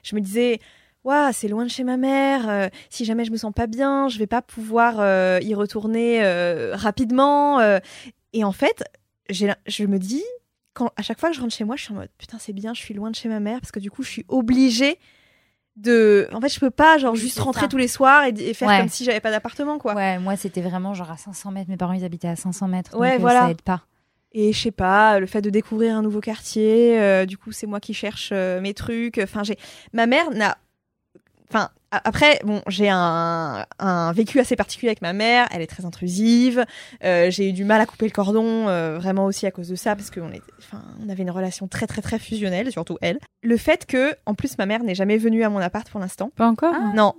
je me disais Waouh, c'est loin de chez ma mère. euh, si jamais je me sens pas bien, je vais pas pouvoir euh, y retourner euh, rapidement. euh. et en fait, je me dis, quand à chaque fois que je rentre chez moi, je suis en mode putain, c'est bien, je suis loin de chez ma mère parce que du coup, je suis obligée de. En fait, je peux pas genre juste rentrer ça. tous les soirs et, et faire Ouais. comme si j'avais pas d'appartement quoi. ouais moi c'était vraiment genre à 500 mètres mes parents ils habitaient à 500 mètres donc, Ouais, euh, voilà. ça aide pas Et je sais pas, le fait de découvrir un nouveau quartier, euh, du coup c'est moi qui cherche euh, mes trucs. Enfin, j'ai ma mère n'a, enfin après bon, j'ai un, un vécu assez particulier avec ma mère. Elle est très intrusive. Euh, j'ai eu du mal à couper le cordon, euh, vraiment aussi à cause de ça parce qu'on enfin, on avait une relation très très très fusionnelle, surtout elle. Le fait que, en plus, ma mère n'est jamais venue à mon appart pour l'instant. Pas encore? Ah. Non.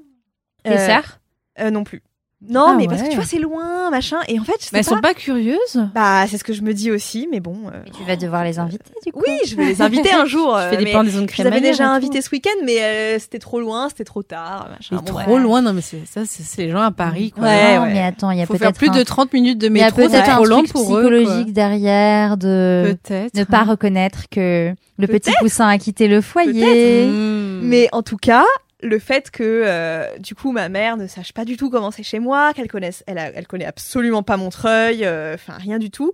tes Euh, sœurs? euh, Non plus. Non, Ah mais parce que tu vois, c'est loin, machin. Et en fait, je sais Mais elles pas. sont pas curieuses Bah, c'est ce que je me dis aussi, mais bon. euh, tu vas devoir les inviter du coup Oui, je vais les inviter un jour. Je euh, fais des je les avais déjà invités ce week-end, mais euh, c'était trop loin, c'était trop tard. Machin. Bon, trop ouais. loin, non mais c'est ça, c'est les gens à Paris quoi. Ouais, non, ouais. mais attends il y a Faut peut-être faire plus un- de 30 minutes de il y a métro, c'est peut-être un trop lent truc pour eux. quoi. psychologique derrière de Peut-être. ne pas reconnaître que le petit poussin a quitté le foyer. Hmm. Mais en tout cas, le fait que euh, du coup ma mère ne sache pas du tout comment c'est chez moi, qu'elle connaisse, elle, a- elle connaît absolument pas Montreuil, euh, enfin rien du tout.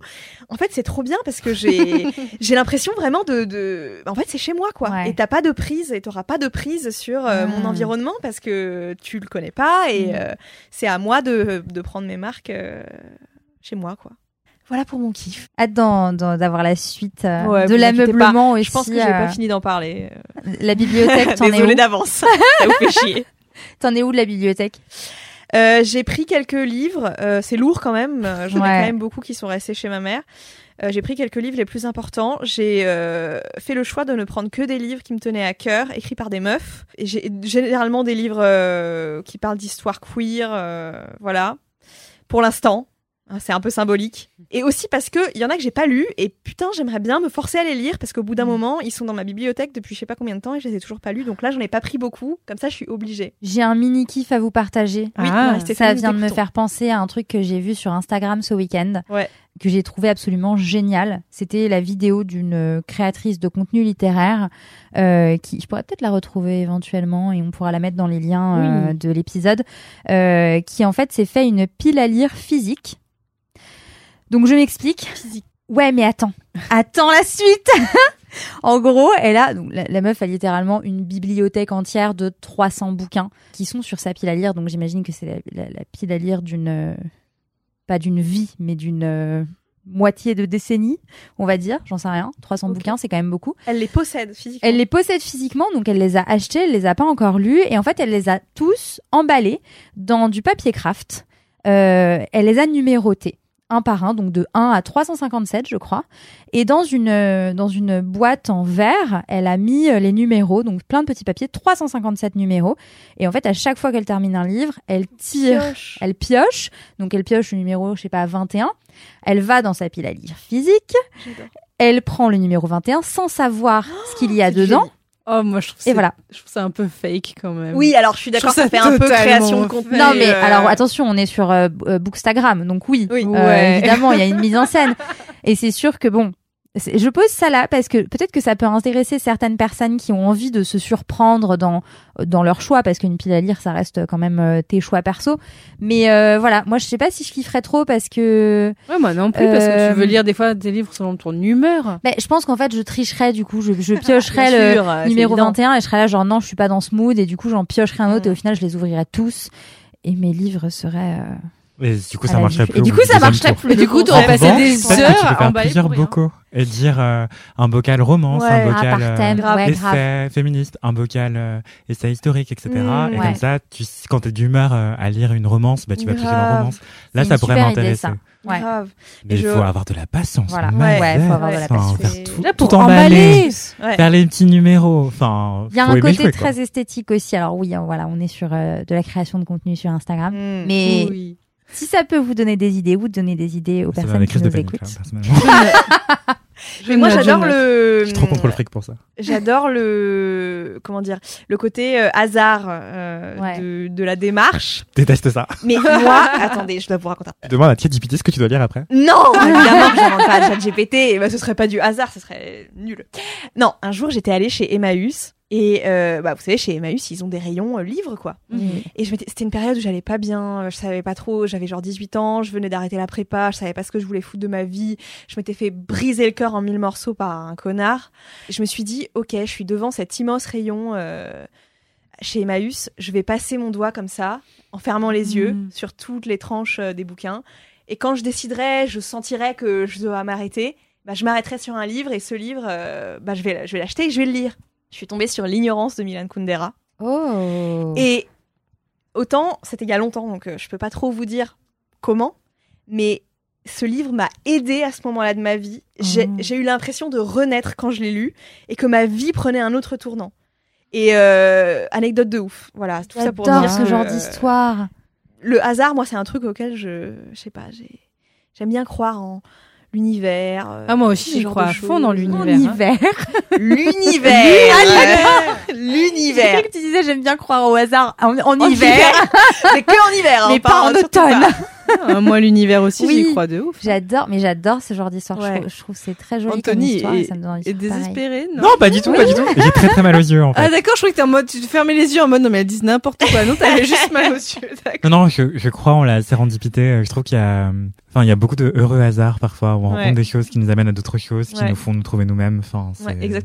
En fait, c'est trop bien parce que j'ai j'ai l'impression vraiment de, de en fait c'est chez moi quoi. Ouais. Et t'as pas de prise et t'auras pas de prise sur euh, mon Ah. environnement parce que tu le connais pas et Mm. euh, c'est à moi de, de prendre mes marques chez moi quoi. Voilà pour mon kiff. Hâte d'avoir la suite euh, Ouais, de l'ameublement aussi. Je pense que j'ai euh, pas fini d'en parler. La bibliothèque, t'en es Désolée où d'avance. Ça vous fait chier. T'en es où de la bibliothèque? Euh, j'ai pris quelques livres. euh, c'est lourd quand même. euh, J'en ai quand même beaucoup qui sont restés chez ma mère. Euh, j'ai pris quelques livres les plus importants. J'ai euh, fait le choix de ne prendre que des livres qui me tenaient à cœur, écrits par des meufs. Et j'ai généralement des livres euh, qui parlent d'histoire queer. euh, voilà. Pour l'instant. Hein, C'est un peu symbolique. Et aussi parce que il y en a que j'ai pas lu et putain j'aimerais bien me forcer à les lire parce qu'au bout d'un Mm. moment ils sont dans ma bibliothèque depuis je sais pas combien de temps et je les ai toujours pas lus donc là j'en ai pas pris beaucoup comme ça je suis obligée. J'ai un mini kiff à vous partager. Oui, Ah, ouais, Ça vient de me faire penser à un truc que j'ai vu sur Instagram ce week-end, Ouais. que j'ai trouvé absolument génial. C'était la vidéo d'une euh, créatrice de contenu littéraire euh, qui, je pourrais peut-être la retrouver éventuellement et on pourra la mettre dans les liens euh, Oui. de l'épisode, euh, qui en fait s'est fait une pile à lire physique. Donc je m'explique. Ouais, mais attends, attends la suite. en gros, elle a donc la, la meuf a littéralement une bibliothèque entière de 300 bouquins qui sont sur sa pile à lire. Donc j'imagine que c'est la, la- la pile à lire d'une euh, pas d'une vie, mais d'une euh, moitié de décennie, on va dire, j'en sais rien. 300 Ok. bouquins, c'est quand même beaucoup. Elle les possède physiquement. Elle les possède physiquement, donc elle les a achetés, elle les a pas encore lus, et en fait, elle les a tous emballés dans du papier craft. Euh, elle les a numérotés, un par un, donc de 1 à 357, je crois. Et dans une, euh, dans une boîte en verre, elle a mis euh, les numéros, donc plein de petits papiers, 357 numéros. Et en fait, à chaque fois qu'elle termine un livre, elle tire Pioche. elle pioche, donc elle pioche le numéro, je sais pas, 21. Elle va dans sa pile à lire physique. Elle prend le numéro 21 sans savoir ce qu'il y a dedans. Oh, moi, je trouve Et voilà. je trouve ça un peu fake quand même. Oui, alors je suis d'accord, ça ça fait un peu création de contenu. Non, mais euh, alors attention, on est sur euh, euh, Bookstagram, donc oui, Oui. euh, Ouais. évidemment, il y a une mise en scène. Et c'est sûr que bon, je pose ça là parce que peut-être que ça peut intéresser certaines personnes qui ont envie de se surprendre dans dans leur choix, parce qu'une pile à lire, ça reste quand même euh, tes choix perso. Mais euh, voilà, moi je sais pas si je kifferais trop parce que Ouais, moi non plus, parce que Euh, tu veux lire des fois des livres selon ton humeur. Mais je pense qu'en fait, je tricherais du coup, je, je piocherais le sûr, euh, numéro évident. 21 et je serais là genre non, je suis pas dans ce mood et du coup, j'en piocherais un autre et au final, je les ouvrirais tous et mes livres seraient euh, Et du coup, ça marcherait plus. Et du coup, ça marcherait plus. Et du coup, t'aurais passé des heures peux à plusieurs bocaux et dire euh, un bocal romance, Ouais. un bocal euh, essai féministe, un bocal euh, essai historique, etc. Mm, et ouais. comme ça, tu, quand t'es d'humeur euh, à lire une romance, bah, tu vas piger dans romance. Là, ça pourrait m'intéresser. Ouais. Mais il je- faut avoir de la patience. Voilà. Ouais, faut avoir de la enfin, patience. faire tout, Là, tout pour emballer, emballer. Ouais. faire les petits numéros. Enfin, Il y a un côté très esthétique aussi. Alors oui, hein, voilà, on est sur euh, de la création de contenu sur Instagram. Mm. Mais Oui. Si ça peut vous donner des idées, vous donner des idées aux Ça personnes des qui crises nous écoutent. Mais moi, Je j'adore je le. Je suis trop contre le fric pour ça. J'adore le comment dire le côté euh, hasard euh, Ouais. de, de la démarche. Je déteste ça. Mais moi, attendez, je dois vous raconter. un- Demande à ChatGPT ce que tu dois lire après. Non, évidemment que j'invente pas à ChatGPT. Ben, ce serait pas du hasard, ce serait nul. Non, un jour j'étais allée chez Emmaüs et euh, bah vous savez chez Emmaüs ils ont des rayons euh, livres quoi. Oui. Et je m'étais- c'était une période où j'allais pas bien, je savais pas trop, j'avais genre 18 ans, je venais d'arrêter la prépa, je savais pas ce que je voulais foutre de ma vie, je m'étais fait briser le cœur en mille morceaux par un connard. Je me suis dit, ok, je suis devant cet immense rayon euh, chez Emmaüs, je vais passer mon doigt comme ça, en fermant les yeux Mhm. sur toutes les tranches euh, des bouquins. Et quand je déciderai, je sentirai que je dois m'arrêter, bah, je m'arrêterai sur un livre et ce livre, euh, bah, je vais, je vais l'acheter et je vais le lire. Je suis tombée sur L'ignorance de Milan Kundera. Oh. Et autant, c'était il y a longtemps, donc euh, je peux pas trop vous dire comment, mais ce livre m'a aidé à ce moment-là de ma vie. J'ai Oh. eu l'impression de renaître quand je l'ai lu et que ma vie prenait un autre tournant. Et euh, anecdote de ouf. Voilà, tout ça pour J'adore dire ce que, genre euh, d'histoire. Le hasard, moi, c'est un truc auquel je, je sais pas, j'ai, j'aime bien croire en l'univers. euh, Ah, moi aussi, genre crois à fond dans l'univers. En hein. L'univers. L'univers. cru que tu disais j'aime bien croire au hasard en, en En hiver, mais que en hiver. hein, mais pas en surtout automne. Ah, moi, l'univers aussi, Oui. j'y crois de ouf. J'adore, mais j'adore ce genre d'histoire. Je Ouais. trouve, je trouve que c'est très joli comme Anthony histoire et, est- ça me donne envie de Et désespéré, non Non, pas du tout, pas du tout. J'ai très très mal aux yeux en fait. Ah d'accord, je croyais que t'es en mode, tu te fermais les yeux en mode non mais elles disent n'importe quoi. Non, t'avais juste mal aux yeux. D'accord. Non, non, je, je crois en la sérendipité. Euh, Je trouve qu'il y a, euh, enfin, il y a beaucoup de heureux hasards parfois. Où on Ouais. rencontre des choses qui nous amènent à d'autres choses, qui Ouais. nous font nous trouver nous-mêmes. Enfin, c'est... Ouais, exactement.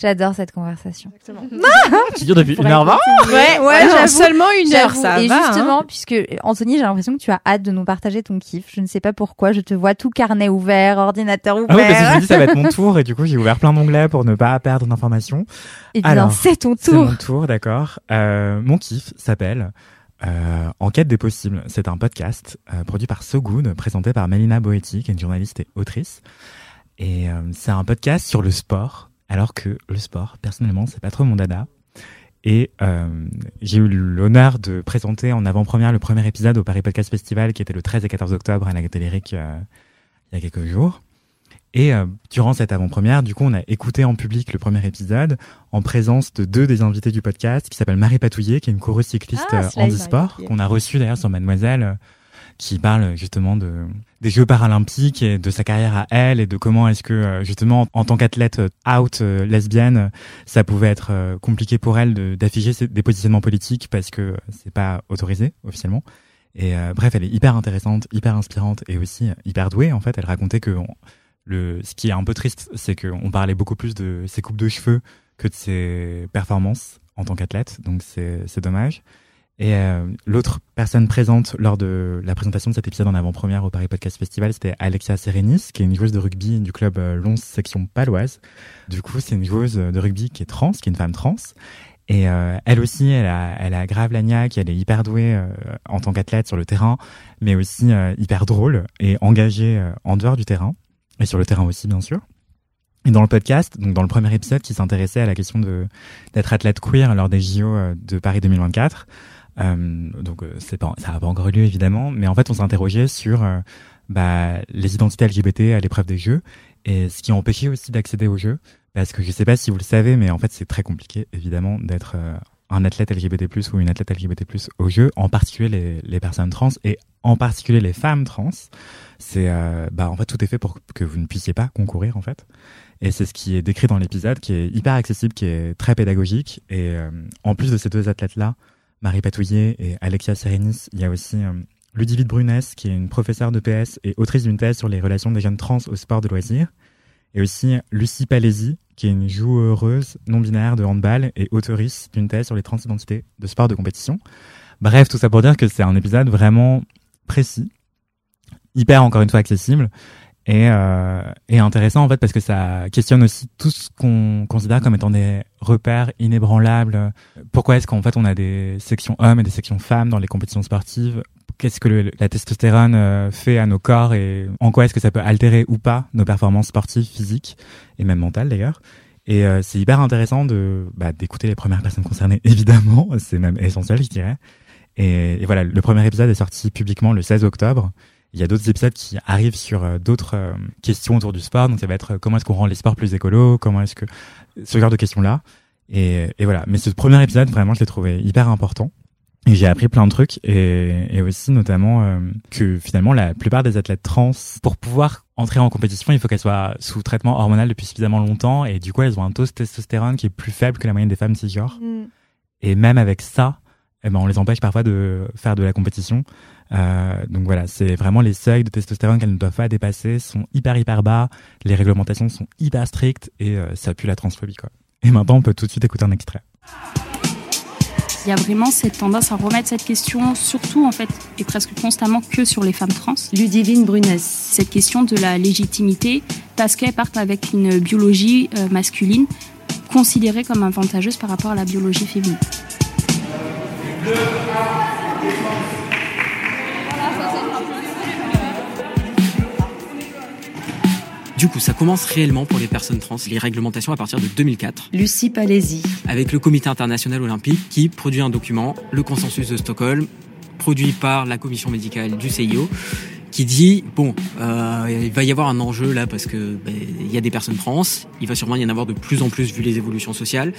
J'adore cette conversation. Tu dure depuis une heure vingt Ouais, ouais, Ouais, non, j'avoue. seulement une heure, ça Et va. hein. justement, puisque Anthony, j'ai l'impression que tu as hâte de nous partager ton kiff. Je ne sais pas pourquoi, je te vois tout carnet ouvert, ordinateur ouvert. Ah oui, parce que je me dis ça va être mon tour et du coup j'ai ouvert plein d'onglets pour ne pas perdre d'informations. Eh bien, Alors, c'est ton C'est tour. mon tour, d'accord. Euh, mon kiff s'appelle euh, Enquête des possibles. C'est un podcast euh, produit par So Good, présenté par Melina Boetti, qui est une journaliste et autrice. Et euh, c'est un podcast sur le sport, alors que le sport, personnellement, c'est pas trop mon dada. Et euh, j'ai eu l'honneur de présenter en avant-première le premier épisode au Paris Podcast Festival, qui était le 13 et 14 octobre à la Galérique euh, il y a quelques jours. Et euh, durant cette avant-première, du coup, on a écouté en public le premier épisode en présence de deux des invités du podcast, qui s'appelle Marie Patouillet, qui est une coureuse cycliste Ah, euh, Slide handisport, Marie Patouillet. qu'on a reçue d'ailleurs sur Mademoiselle, euh, qui parle justement de des Jeux paralympiques et de sa carrière à elle et de comment est-ce que euh, justement en tant qu'athlète euh, out euh, lesbienne, ça pouvait être compliqué pour elle d'afficher des positionnements politiques parce que c'est pas autorisé officiellement. Et euh, bref, elle est hyper intéressante, hyper inspirante et aussi hyper douée. En fait, elle racontait que le, ce qui est un peu triste, c'est qu'on parlait beaucoup plus de ses coupes de cheveux que de ses performances en tant qu'athlète. Donc c'est dommage. Et euh, l'autre personne présente lors de la présentation de cet épisode en avant-première au Paris Podcast Festival, c'était Alexia Serenis, qui est une joueuse de rugby du club euh, Lons section paloise. Du coup, c'est une joueuse de rugby qui est trans, qui est une femme trans. Et euh, elle aussi, elle a, elle a grave l'agnac, elle est hyper douée euh, en tant qu'athlète sur le terrain, mais aussi euh, hyper drôle et engagée euh, en dehors du terrain et sur le terrain aussi, bien sûr. Et dans le podcast, donc dans le premier épisode qui s'intéressait à la question de d'être athlète queer lors des JO euh, de Paris 2024, euh, donc euh, c'est pas, ça n'a pas encore eu lieu évidemment, mais en fait on s'est interrogé sur euh, bah, les identités LGBT à l'épreuve des Jeux et ce qui a empêché aussi d'accéder aux Jeux, parce que je sais pas si vous le savez, mais en fait c'est très compliqué évidemment d'être euh, un athlète LGBT+ ou une athlète LGBT+ aux Jeux, en particulier les, les personnes trans et en particulier les femmes trans. C'est euh, bah en fait tout est fait pour que vous ne puissiez pas concourir en fait. Et c'est ce qui est décrit dans l'épisode, qui est hyper accessible, qui est très pédagogique. Et euh, en plus de ces deux athlètes-là, Marie Patouillet et Alexia Serenis, il y a aussi euh, Ludivine Brunès, qui est une professeure de PS et autrice d'une thèse sur les relations des jeunes trans au sport de loisirs. Et aussi Lucie Palési, qui est une joueuse non-binaire de handball et autrice d'une thèse sur les transidentités de sport de compétition. Bref, tout ça pour dire que c'est un épisode vraiment précis, hyper encore une fois accessible et, euh, et intéressant en fait parce que ça questionne aussi tout ce qu'on considère comme étant des repères inébranlables. Pourquoi est-ce qu'en fait on a des sections hommes et des sections femmes dans les compétitions sportives? Qu'est-ce que la testostérone euh, fait à nos corps et en quoi est-ce que ça peut altérer ou pas nos performances sportives, physiques et même mentales d'ailleurs? Et euh, c'est hyper intéressant de bah, d'écouter les premières personnes concernées, évidemment, c'est même essentiel, je dirais. Et voilà, le premier épisode est sorti publiquement le 16 octobre. Il y a d'autres épisodes qui arrivent sur euh, d'autres euh, questions autour du sport. Donc ça va être euh, comment est-ce qu'on rend les sports plus écolos, comment est-ce que ce genre de questions-là. Et, et voilà. Mais ce premier épisode, vraiment, je l'ai trouvé hyper important. Et j'ai appris plein de trucs et, et aussi notamment euh, que finalement la plupart des athlètes trans, pour pouvoir entrer en compétition, il faut qu'elles soient sous traitement hormonal depuis suffisamment longtemps et du coup elles ont un taux de testostérone qui est plus faible que la moyenne des femmes cisgenres. Mm. Et même avec ça, eh ben, on les empêche parfois de faire de la compétition. Euh, donc voilà, c'est vraiment les seuils de testostérone qu'elles ne doivent pas dépasser sont hyper hyper bas, les réglementations sont hyper strictes et euh, ça pue la transphobie quoi. Et maintenant on peut tout de suite écouter un extrait. Il y a vraiment cette tendance à remettre cette question, surtout en fait, et presque constamment que sur les femmes trans. Ludivine Brunès. Cette question de la légitimité, parce qu'elles partent avec une biologie euh, masculine considérée comme avantageuse par rapport à la biologie féminine. Du coup, ça commence réellement pour les personnes trans, les réglementations à partir de 2004, Lucie Palési. avec le Comité international olympique qui produit un document, le consensus de Stockholm, produit par la commission médicale du CIO, qui dit bon, euh, il va y avoir un enjeu là parce que ben, il y a des personnes trans, il va sûrement y en avoir de plus en plus vu les évolutions sociales.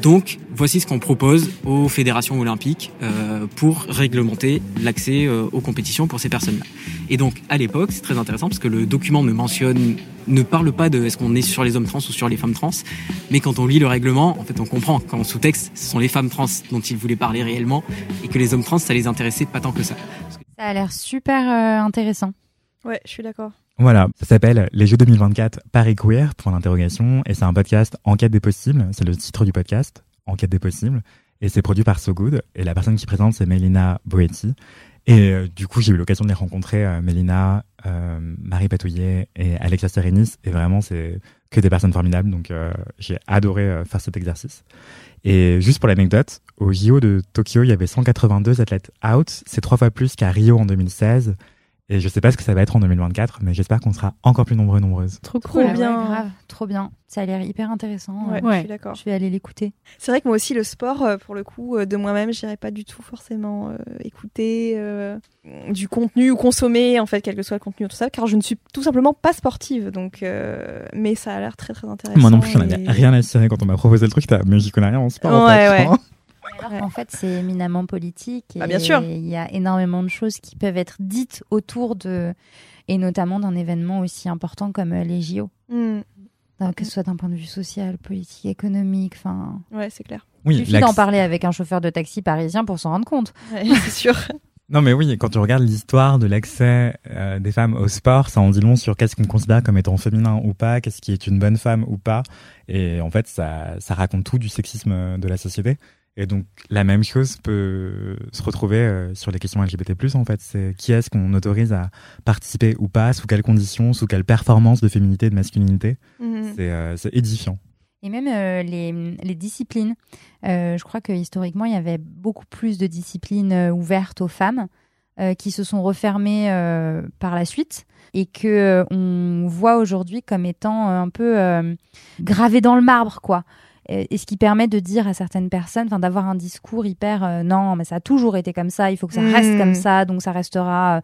Donc, voici ce qu'on propose aux fédérations olympiques euh, pour réglementer l'accès euh, aux compétitions pour ces personnes-là. Et donc, à l'époque, c'est très intéressant parce que le document ne mentionne, ne parle pas de est-ce qu'on est sur les hommes trans ou sur les femmes trans, mais quand on lit le règlement, en fait, on comprend qu'en sous-texte, ce sont les femmes trans dont il voulait parler réellement et que les hommes trans, ça les intéressait pas tant que ça. Ça a l'air super euh, intéressant. Ouais, je suis d'accord. Voilà, ça s'appelle Les Jeux 2024 Paris Queer, pour l'interrogation, et c'est un podcast Enquête des possibles, c'est le titre du podcast, Enquête des possibles, et c'est produit par So Good, et la personne qui présente c'est Mélina Boetti, et euh, du coup j'ai eu l'occasion de les rencontrer, euh, Mélina, euh, Marie Patouillet et Alexa Serenis, et vraiment c'est que des personnes formidables, donc j'ai adoré faire cet exercice. Et juste pour l'anecdote, au JO de Tokyo, il y avait 182 athlètes out, c'est trois fois plus qu'à Rio en 2016, Et je sais pas ce que ça va être en 2024, mais j'espère qu'on sera encore plus nombreux et nombreuses. Trop ouais, bien. grave, trop bien. Ça a l'air hyper intéressant. Ouais, je suis d'accord. Je vais aller l'écouter. C'est vrai que moi aussi, le sport, euh, pour le coup, euh, de moi-même, j'irais pas du tout forcément euh, écouter euh, du contenu ou consommer, en fait, quel que soit le contenu ou tout ça, car je ne suis tout simplement pas sportive. Donc, euh, mais ça a l'air très très intéressant. Moi non plus, j'en avais rien à cirer quand on m'a proposé le truc. Mais j'y connais rien en sport. en Ouais, fait. ouais. Alors Ouais. qu'en fait, c'est éminemment politique. Et Bah, bien sûr. Il y a énormément de choses qui peuvent être dites autour de. Et notamment d'un événement aussi important comme euh, les JO. Hmm. Donc, que ce soit d'un point de vue social, politique, économique, enfin. Ouais, c'est clair. Il suffit d'en parler avec un chauffeur de taxi parisien pour s'en rendre compte. Ouais, c'est sûr. Non mais oui, quand tu regardes l'histoire de l'accès euh, des femmes au sport, ça en dit long sur qu'est-ce qu'on considère comme étant féminin ou pas, qu'est-ce qui est une bonne femme ou pas. Et en fait, ça, ça raconte tout du sexisme de la société. Et donc, la même chose peut se retrouver euh, sur les questions LGBT+, en fait. C'est qui est-ce qu'on autorise à participer ou pas, sous quelles conditions, sous quelle performance de féminité et de masculinité. Mhm. C'est euh, c'est édifiant. Et même euh, les, les disciplines. Euh, je crois que historiquement, il y avait beaucoup plus de disciplines euh, ouvertes aux femmes euh, qui se sont refermées euh, par la suite et que euh, on voit aujourd'hui comme étant un peu euh, gravées dans le marbre, quoi. Et ce qui permet de dire à certaines personnes, enfin d'avoir un discours hyper euh, non, mais ça a toujours été comme ça, il faut que ça reste Mm. comme ça, donc ça restera euh,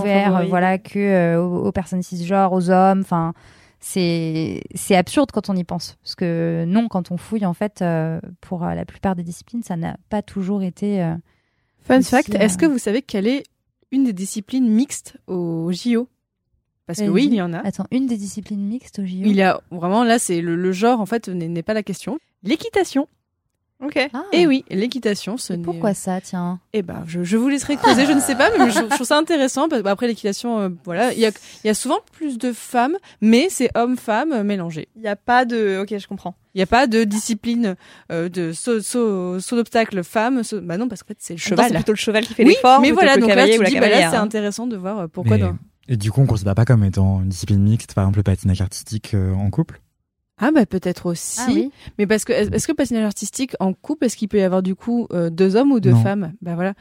ouvert, voilà, que euh, aux, aux personnes cisgenres, aux hommes. Enfin, c'est c'est absurde quand on y pense, parce que non, quand on fouille, en fait, euh, pour la plupart des disciplines, ça n'a pas toujours été. euh, Fun Aussi, fact, euh, est-ce que vous savez quelle est une des disciplines mixtes au JO Parce que oui, il y en a. Attends, une des disciplines mixtes au JO. Il y a vraiment là, c'est le, le genre en fait n'est pas la question. L'équitation. Ok. Ah, Et oui, l'équitation, ce n'est- pourquoi ça, tiens Eh ben, je, je vous laisserai creuser, je ne sais pas, mais je, je trouve ça intéressant. Parce, bah, après l'équitation, euh, voilà, il y a, il y a souvent plus de femmes, mais c'est hommes-femmes mélangés. Il n'y a pas de. Ok, je comprends. Il n'y a pas de discipline euh, de saut, saut, saut d'obstacle femme. saut- Bah non, parce qu'en fait c'est le cheval. C'est plutôt le cheval qui fait oui, l'effort. mais voilà, donc là tu dis, bah là c'est hein. intéressant de voir euh, pourquoi. Mais- dans- Et du coup, on considère pas comme étant une discipline mixte, par exemple, le patinage artistique euh, en couple. Ah bah peut-être aussi. Ah oui. Mais parce que est- est-ce que patinage artistique en couple, est-ce qu'il peut y avoir du coup euh, deux hommes ou deux Non. femmes? Bah voilà.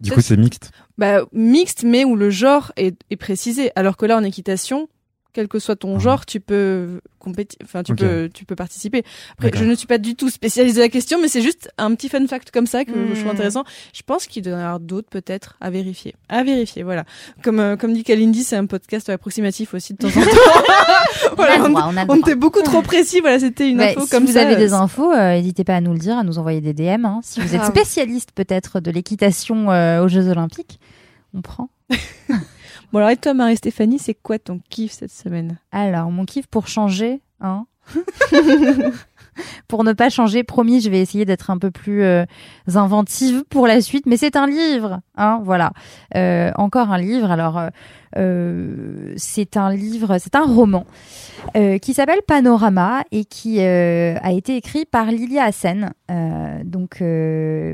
Du coup, c'est mixte. bah mixte, mais où le genre est, est précisé. Alors que là en équitation, quel que soit ton Ah. genre, tu peux compétir, enfin tu peux tu peux participer. Après, je ne suis pas du tout spécialisée de la question, mais c'est juste un petit fun fact comme ça que je trouve Hmm. intéressant. Je pense qu'il doit y en avoir d'autres peut-être à vérifier. À vérifier, voilà. Comme euh, comme dit Kalindi, c'est un podcast approximatif aussi de temps en temps. Voilà, on droit, était beaucoup trop précis. Voilà, c'était une Bah, info si comme vous ça. avez des infos, euh, n'hésitez pas à nous le dire, à nous envoyer des DM. hein. Si vous êtes Grave. spécialiste peut-être de l'équitation euh, aux Jeux Olympiques, on prend. Bon alors et toi Marie-Stéphanie, c'est quoi ton kiff cette semaine? Alors, mon kiff pour changer, hein Pour ne pas changer, promis, je vais essayer d'être un peu plus euh, inventive pour la suite. Mais c'est un livre, hein, voilà. Euh, encore un livre. Alors, euh, c'est un livre, c'est un roman qui s'appelle Panorama et qui a été écrit par Lilia Hassen, donc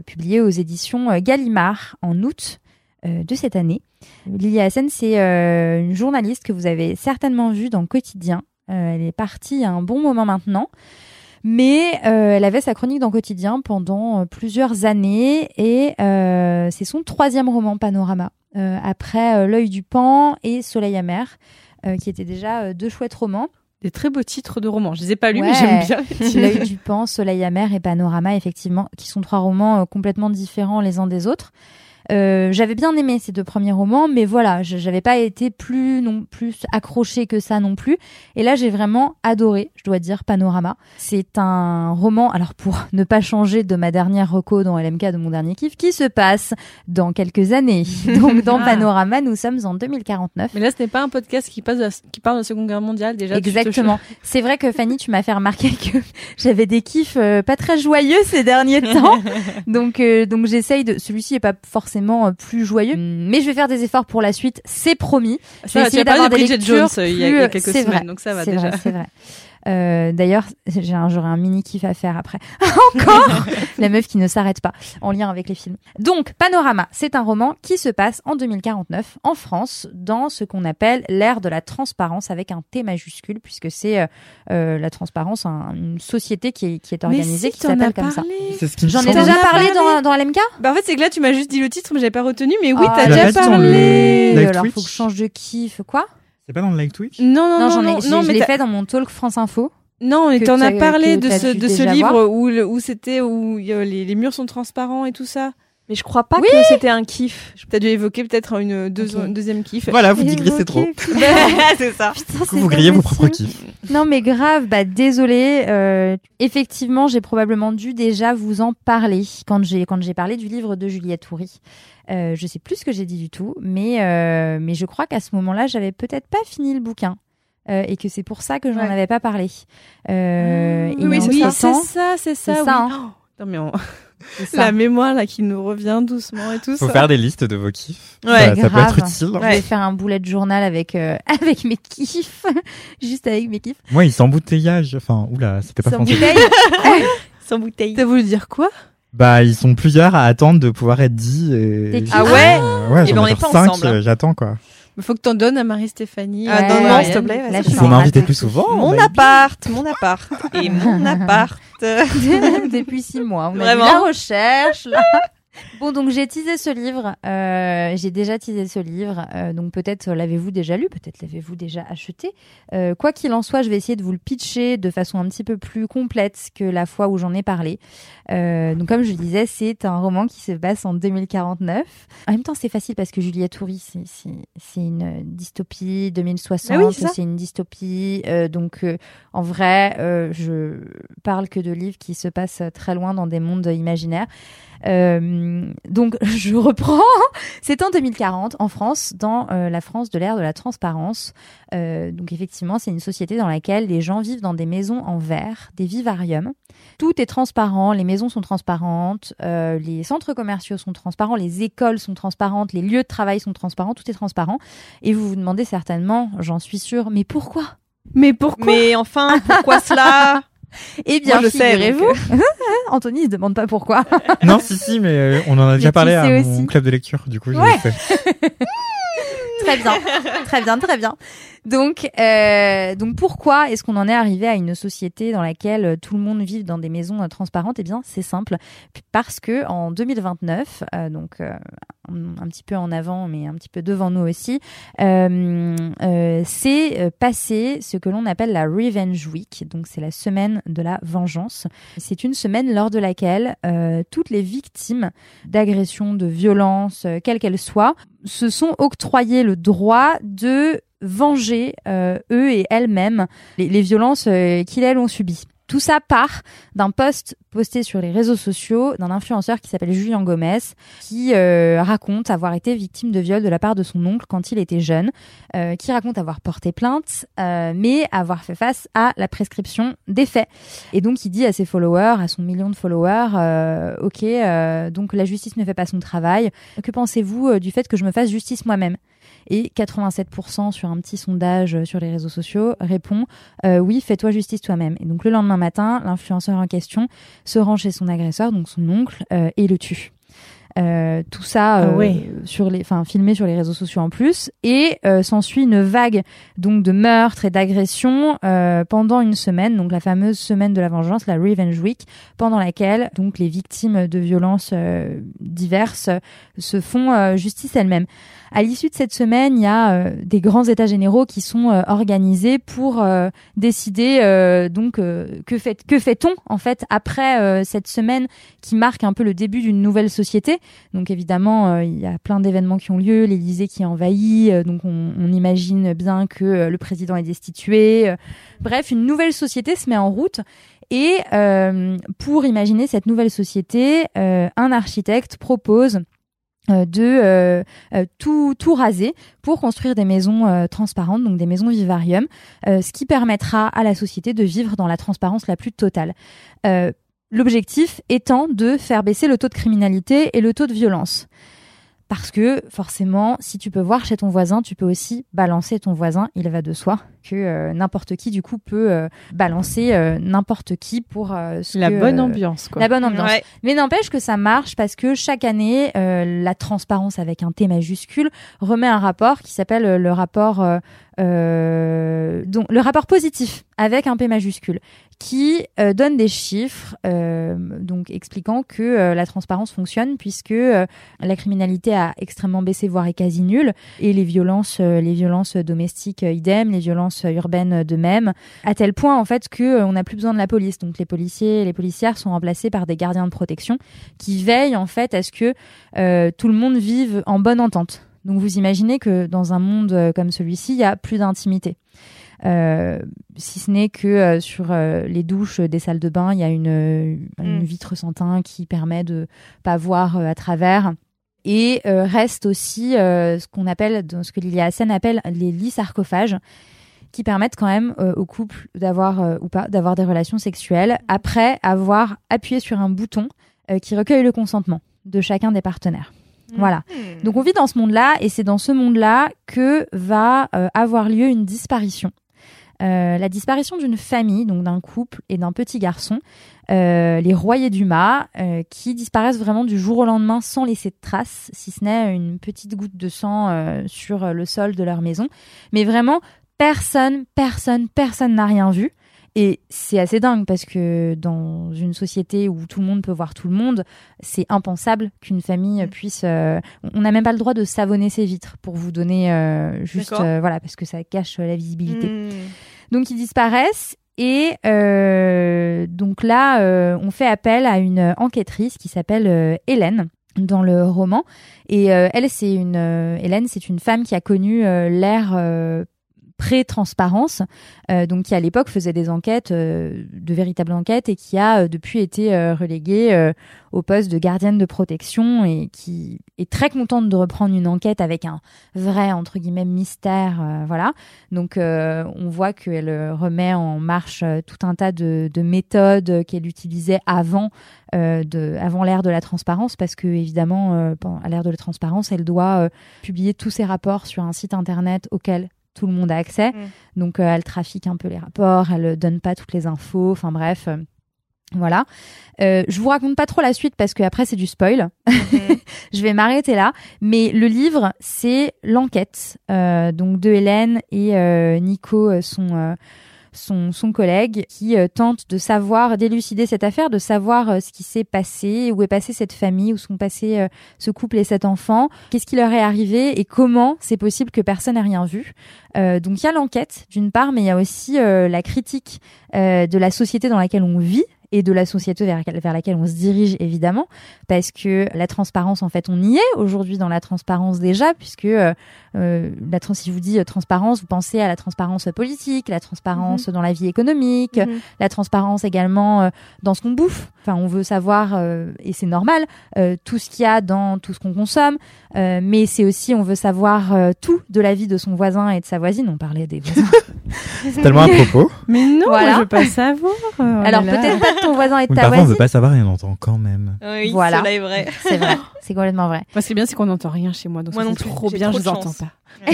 publié aux éditions Gallimard en août de cette année. Lilia Hassen, c'est euh, une journaliste que vous avez certainement vue dans Quotidien. Euh, elle est partie il y a un bon moment maintenant. Mais euh, elle avait sa chronique dans Quotidien pendant euh, plusieurs années et euh, c'est son troisième roman Panorama, euh, après euh, L'œil du pan et Soleil amer, euh, qui étaient déjà euh, deux chouettes romans. Des très beaux titres de romans. Je les ai pas lus, mais j'aime bien. L'œil du pan, Soleil amer et Panorama, effectivement, qui sont trois romans euh, complètement différents les uns des autres. Euh, j'avais bien aimé ces deux premiers romans, mais voilà, j'avais pas été plus non plus accrochée que ça non plus. Et là, j'ai vraiment adoré, je dois dire, Panorama. C'est un roman, alors pour ne pas changer de ma dernière reco dans LMK de mon dernier kiff, qui se passe dans quelques années. Donc dans Ah. Panorama, nous sommes en 2049. Mais là, ce n'est pas un podcast qui, passe la- qui parle de la Seconde Guerre mondiale. Déjà, Exactement. C'est vrai que Fanny, tu m'as fait remarquer que j'avais des kiffs euh, pas très joyeux ces derniers temps. Donc, euh, donc j'essaye de. Celui-ci est pas forcément euh, plus joyeux, mais je vais faire des efforts pour la suite. C'est promis. Je vais Ça, tu essayer as parlé d'avoir de des lectures Jones euh, il y a, quelques semaines, vrai, donc ça va déjà. vrai. Euh, D'ailleurs, j'ai un, j'aurai un mini kiff à faire après. Encore la meuf qui ne s'arrête pas en lien avec les films. Donc, Panorama, c'est un roman qui se passe en 2049 en France, dans ce qu'on appelle l'ère de la transparence avec un T majuscule, puisque c'est euh, euh, la transparence, un- une société qui est, qui est organisée, Mais si, qui s'appelle comme ça. parlé. C'est ce qui me J'en ai déjà parlé parlé dans, dans LMK Bah en fait c'est que là tu m'as juste dit le titre mais j'avais pas retenu mais oui Ah, t'as déjà parlé. le- Live Alors, faut que je change de kiff. Quoi C'est pas dans le live Twitch? Non non Non, non j'en non, ai, je- non, je mais l'ai fait dans mon talk France Info. non que t'en as parlé de ce de livre où le- où c'était où les, les murs sont transparents et tout ça. Mais je crois pas Oui. que c'était un kiff. T'as dû évoquer peut-être une deux- un deuxième kiff. Voilà, vous digressez trop. c'est ça. Putain, coup, vous grillez vos propres kiffs. Non mais grave, bah désolé. Euh, effectivement, j'ai probablement dû déjà vous en parler quand j'ai quand j'ai parlé du livre de Juliette Houry. Euh, je sais plus ce que j'ai dit du tout, mais euh, mais je crois qu'à ce moment-là, j'avais peut-être pas fini le bouquin. euh, et que c'est pour ça que j'en Ouais. avais pas parlé. Euh, et oui, c'est ça, c'est ça, c'est ça. oui. ça, Oh, non mais on- c'est ça. La mémoire là qui nous revient doucement et tout Faut ça. faire des listes de vos kiffs. Ouais, ça, ça peut être utile. Je vais faire un boulet de journal avec euh, avec mes kiffs, juste avec mes kiffs. Moi, ils s'embouteillage. Enfin, oula, c'était pas français. Sans bouteille. T'as voulu dire quoi? Bah, ils sont plusieurs à attendre de pouvoir être dit. Et... Ah ouais Euh, Ouais, Eh j'en ben, on ai est genre pas cinq, ensemble, hein. euh, j'attends quoi. Il faut que t'en donnes à Marie-Stéphanie. Ah, à donne-moi, Marianne. s'il te plaît, Il faut m'inviter plus souvent. Mon baby. appart, mon appart et mon appart. depuis six mois. On Vraiment a la recherche là. Bon, donc j'ai teasé ce livre. euh, j'ai déjà teasé ce livre. euh, donc peut-être l'avez-vous déjà lu, peut-être l'avez-vous déjà acheté. Euh, quoi qu'il en soit, je vais essayer de vous le pitcher de façon un petit peu plus complète que la fois où j'en ai parlé. Donc comme je disais, c'est un roman qui se passe en 2049. En même temps, c'est facile parce que Juliette Houry, c'est- une dystopie 2060. Ah oui, c'est une dystopie. donc en vrai, je parle que de livres qui se passent très loin dans des mondes imaginaires. Euh, donc je reprends. C'est en 2040 en France, dans euh, la France de l'ère de la transparence. Euh, donc effectivement, c'est une société dans laquelle les gens vivent dans des maisons en verre, des vivariums. Tout est transparent, les maisons sont transparentes, euh, les centres commerciaux sont transparents, les écoles sont transparentes, les lieux de travail sont transparents, tout est transparent. Et vous vous demandez certainement, j'en suis sûre, mais pourquoi? Mais pourquoi? Mais enfin, pourquoi cela? Eh bien, figurez-vous. Anthony ne se demande pas pourquoi. Non, si, si, mais euh, on en a déjà parlé à mon club de lecture, du coup, Ouais. très bien, très bien, très bien. Donc, euh, donc pourquoi est-ce qu'on en est arrivé à une société dans laquelle tout le monde vit dans des maisons euh, transparentes? Eh bien, c'est simple, parce que en 2029, euh, donc euh, un petit peu en avant, mais un petit peu devant nous aussi, euh, euh, c'est passé ce que l'on appelle la Revenge Week. Donc, c'est la semaine de la vengeance. C'est une semaine lors de laquelle toutes les victimes d'agressions, de violences, quelles qu'elles soient, se sont octroyés le droit de venger euh, eux et elles-mêmes les, les violences euh, qu'ils elles ont subies. Tout ça part d'un post posté sur les réseaux sociaux d'un influenceur qui s'appelle Julien Gomez, qui euh, raconte avoir été victime de viol de la part de son oncle quand il était jeune, euh, qui raconte avoir porté plainte, euh, mais avoir fait face à la prescription des faits. Et donc il dit à ses followers, à son million de followers, euh, ok, donc la justice ne fait pas son travail. Que pensez-vous du fait que je me fasse justice moi-même? Et 87% sur un petit sondage euh, sur les réseaux sociaux répond euh, oui, fais-toi justice toi-même. Et donc le lendemain matin, l'influenceur en question se rend chez son agresseur, donc son oncle, euh, et le tue. Euh, tout ça Ah euh, sur les, enfin filmé sur les réseaux sociaux en plus, et euh, s'ensuit une vague donc de meurtres et d'agressions euh, pendant une semaine, donc la fameuse semaine de la vengeance, la Revenge Week, pendant laquelle donc les victimes de violences euh, diverses se font euh, justice elles-mêmes. À l'issue de cette semaine, il y a euh, des grands états généraux qui sont euh, organisés pour euh, décider euh, donc euh, que fait que fait-on en fait après euh, cette semaine qui marque un peu le début d'une nouvelle société. Donc évidemment, il y a plein d'événements qui ont lieu, l'Élysée qui est envahi, euh, donc on, on imagine bien que le président est destitué. bref, une nouvelle société se met en route. Et euh, pour imaginer cette nouvelle société, euh, un architecte propose de euh, euh, tout, tout raser pour construire des maisons euh, transparentes, donc des maisons vivarium, euh, ce qui permettra à la société de vivre dans la transparence la plus totale. Euh, L'objectif étant de faire baisser le taux de criminalité et le taux de violence. Parce que forcément, si tu peux voir chez ton voisin, tu peux aussi balancer ton voisin. Il va de soi que euh, n'importe qui du coup peut euh, balancer euh, n'importe qui pour ce La que, bonne euh, ambiance, quoi. La bonne ambiance. Ouais. Mais n'empêche que ça marche parce que chaque année, euh, la transparence avec un T majuscule remet un rapport qui s'appelle euh, le rapport, euh, euh, donc le rapport positif avec un P majuscule, qui euh, donne des chiffres, euh, donc expliquant que euh, la transparence fonctionne puisque euh, la criminalité a extrêmement baissé, voire est quasi nulle, et les violences, euh, les violences domestiques euh, idem, les violences urbaines de même, à tel point en fait que on n'a plus besoin de la police. Donc les policiers et les policières sont remplacés par des gardiens de protection qui veillent en fait à ce que tout le monde vive en bonne entente. Donc vous imaginez que dans un monde comme celui-ci, il y a plus d'intimité. Euh, si ce n'est que euh, sur euh, les douches des salles de bain, il y a une, une Mm. vitre sans teint qui permet de pas voir à travers. Et reste aussi ce qu'on appelle, ce que Lilia Hassen appelle les lits sarcophages, qui permettent quand même euh, au couple d'avoir euh, ou pas d'avoir des relations sexuelles après avoir appuyé sur un bouton euh, qui recueille le consentement de chacun des partenaires. Voilà. Hmm. Donc on vit dans ce monde-là et c'est dans ce monde-là que va avoir lieu une disparition. Euh, la disparition d'une famille, donc d'un couple et d'un petit garçon, euh, les Royers du Mât, euh, qui disparaissent vraiment du jour au lendemain sans laisser de traces, si ce n'est une petite goutte de sang sur le sol de leur maison. Mais vraiment, personne, personne, personne n'a rien vu. Et c'est assez dingue parce que dans une société où tout le monde peut voir tout le monde, c'est impensable qu'une famille puisse. euh, on n'a même pas le droit de savonner ses vitres pour vous donner euh, juste, euh, voilà, parce que ça cache la visibilité. Hmm. Donc ils disparaissent et euh, donc là, euh, on fait appel à une enquêtrice qui s'appelle euh, Hélène dans le roman. Et elle, c'est une Hélène, c'est une femme qui a connu l'ère pré-transparence, euh, donc qui à l'époque faisait des enquêtes, euh, de véritables enquêtes, et qui a euh, depuis été reléguée au poste de gardienne de protection et qui est très contente de reprendre une enquête avec un vrai entre guillemets mystère, voilà. Donc on voit qu'elle remet en marche tout un tas de, de méthodes qu'elle utilisait avant de avant l'ère de la transparence parce que évidemment à l'ère de la transparence elle doit publier tous ses rapports sur un site internet auquel tout le monde a accès. Mm. Donc euh, elle trafique un peu les rapports, elle euh, donne pas toutes les infos, enfin bref. euh, voilà. Euh, je vous raconte pas trop la suite parce que après c'est du spoil. je vais m'arrêter là. Mais le livre, c'est l'enquête euh, donc de Hélène et euh, Nico, euh, son, euh, son son collègue, qui euh, tente de savoir d'élucider cette affaire, de savoir euh, ce qui s'est passé, où est passée cette famille, où sont passés euh, ce couple et cet enfant, qu'est-ce qui leur est arrivé et comment c'est possible que personne n'ait rien vu. Euh, donc il y a l'enquête d'une part, mais il y a aussi euh, la critique euh, de la société dans laquelle on vit et de la société vers, vers laquelle on se dirige évidemment parce que la transparence en fait on y est aujourd'hui dans la transparence déjà puisque euh, euh, la trans si je vous dis euh, transparence vous pensez à la transparence politique la transparence dans la vie économique Mhm. la transparence également euh, dans ce qu'on bouffe enfin on veut savoir euh, et c'est normal euh, tout ce qu'il y a dans tout ce qu'on consomme euh, mais c'est aussi on veut savoir euh, tout de la vie de son voisin et de sa voisine on parlait des voisins C'est tellement à propos. Mais non, Voilà. je veux pas savoir. euh, alors peut-être pas de ton voisin et de Oui, ta parfois, on voisine veut pas savoir et on entend quand même. Oui, Voilà. cela est vrai. c'est vrai c'est complètement vrai Moi, ce qui est bien, c'est qu'on n'entend rien chez moi. Donc Moi ça, non c'est plus, trop bien, trop je de les entends chance. pas.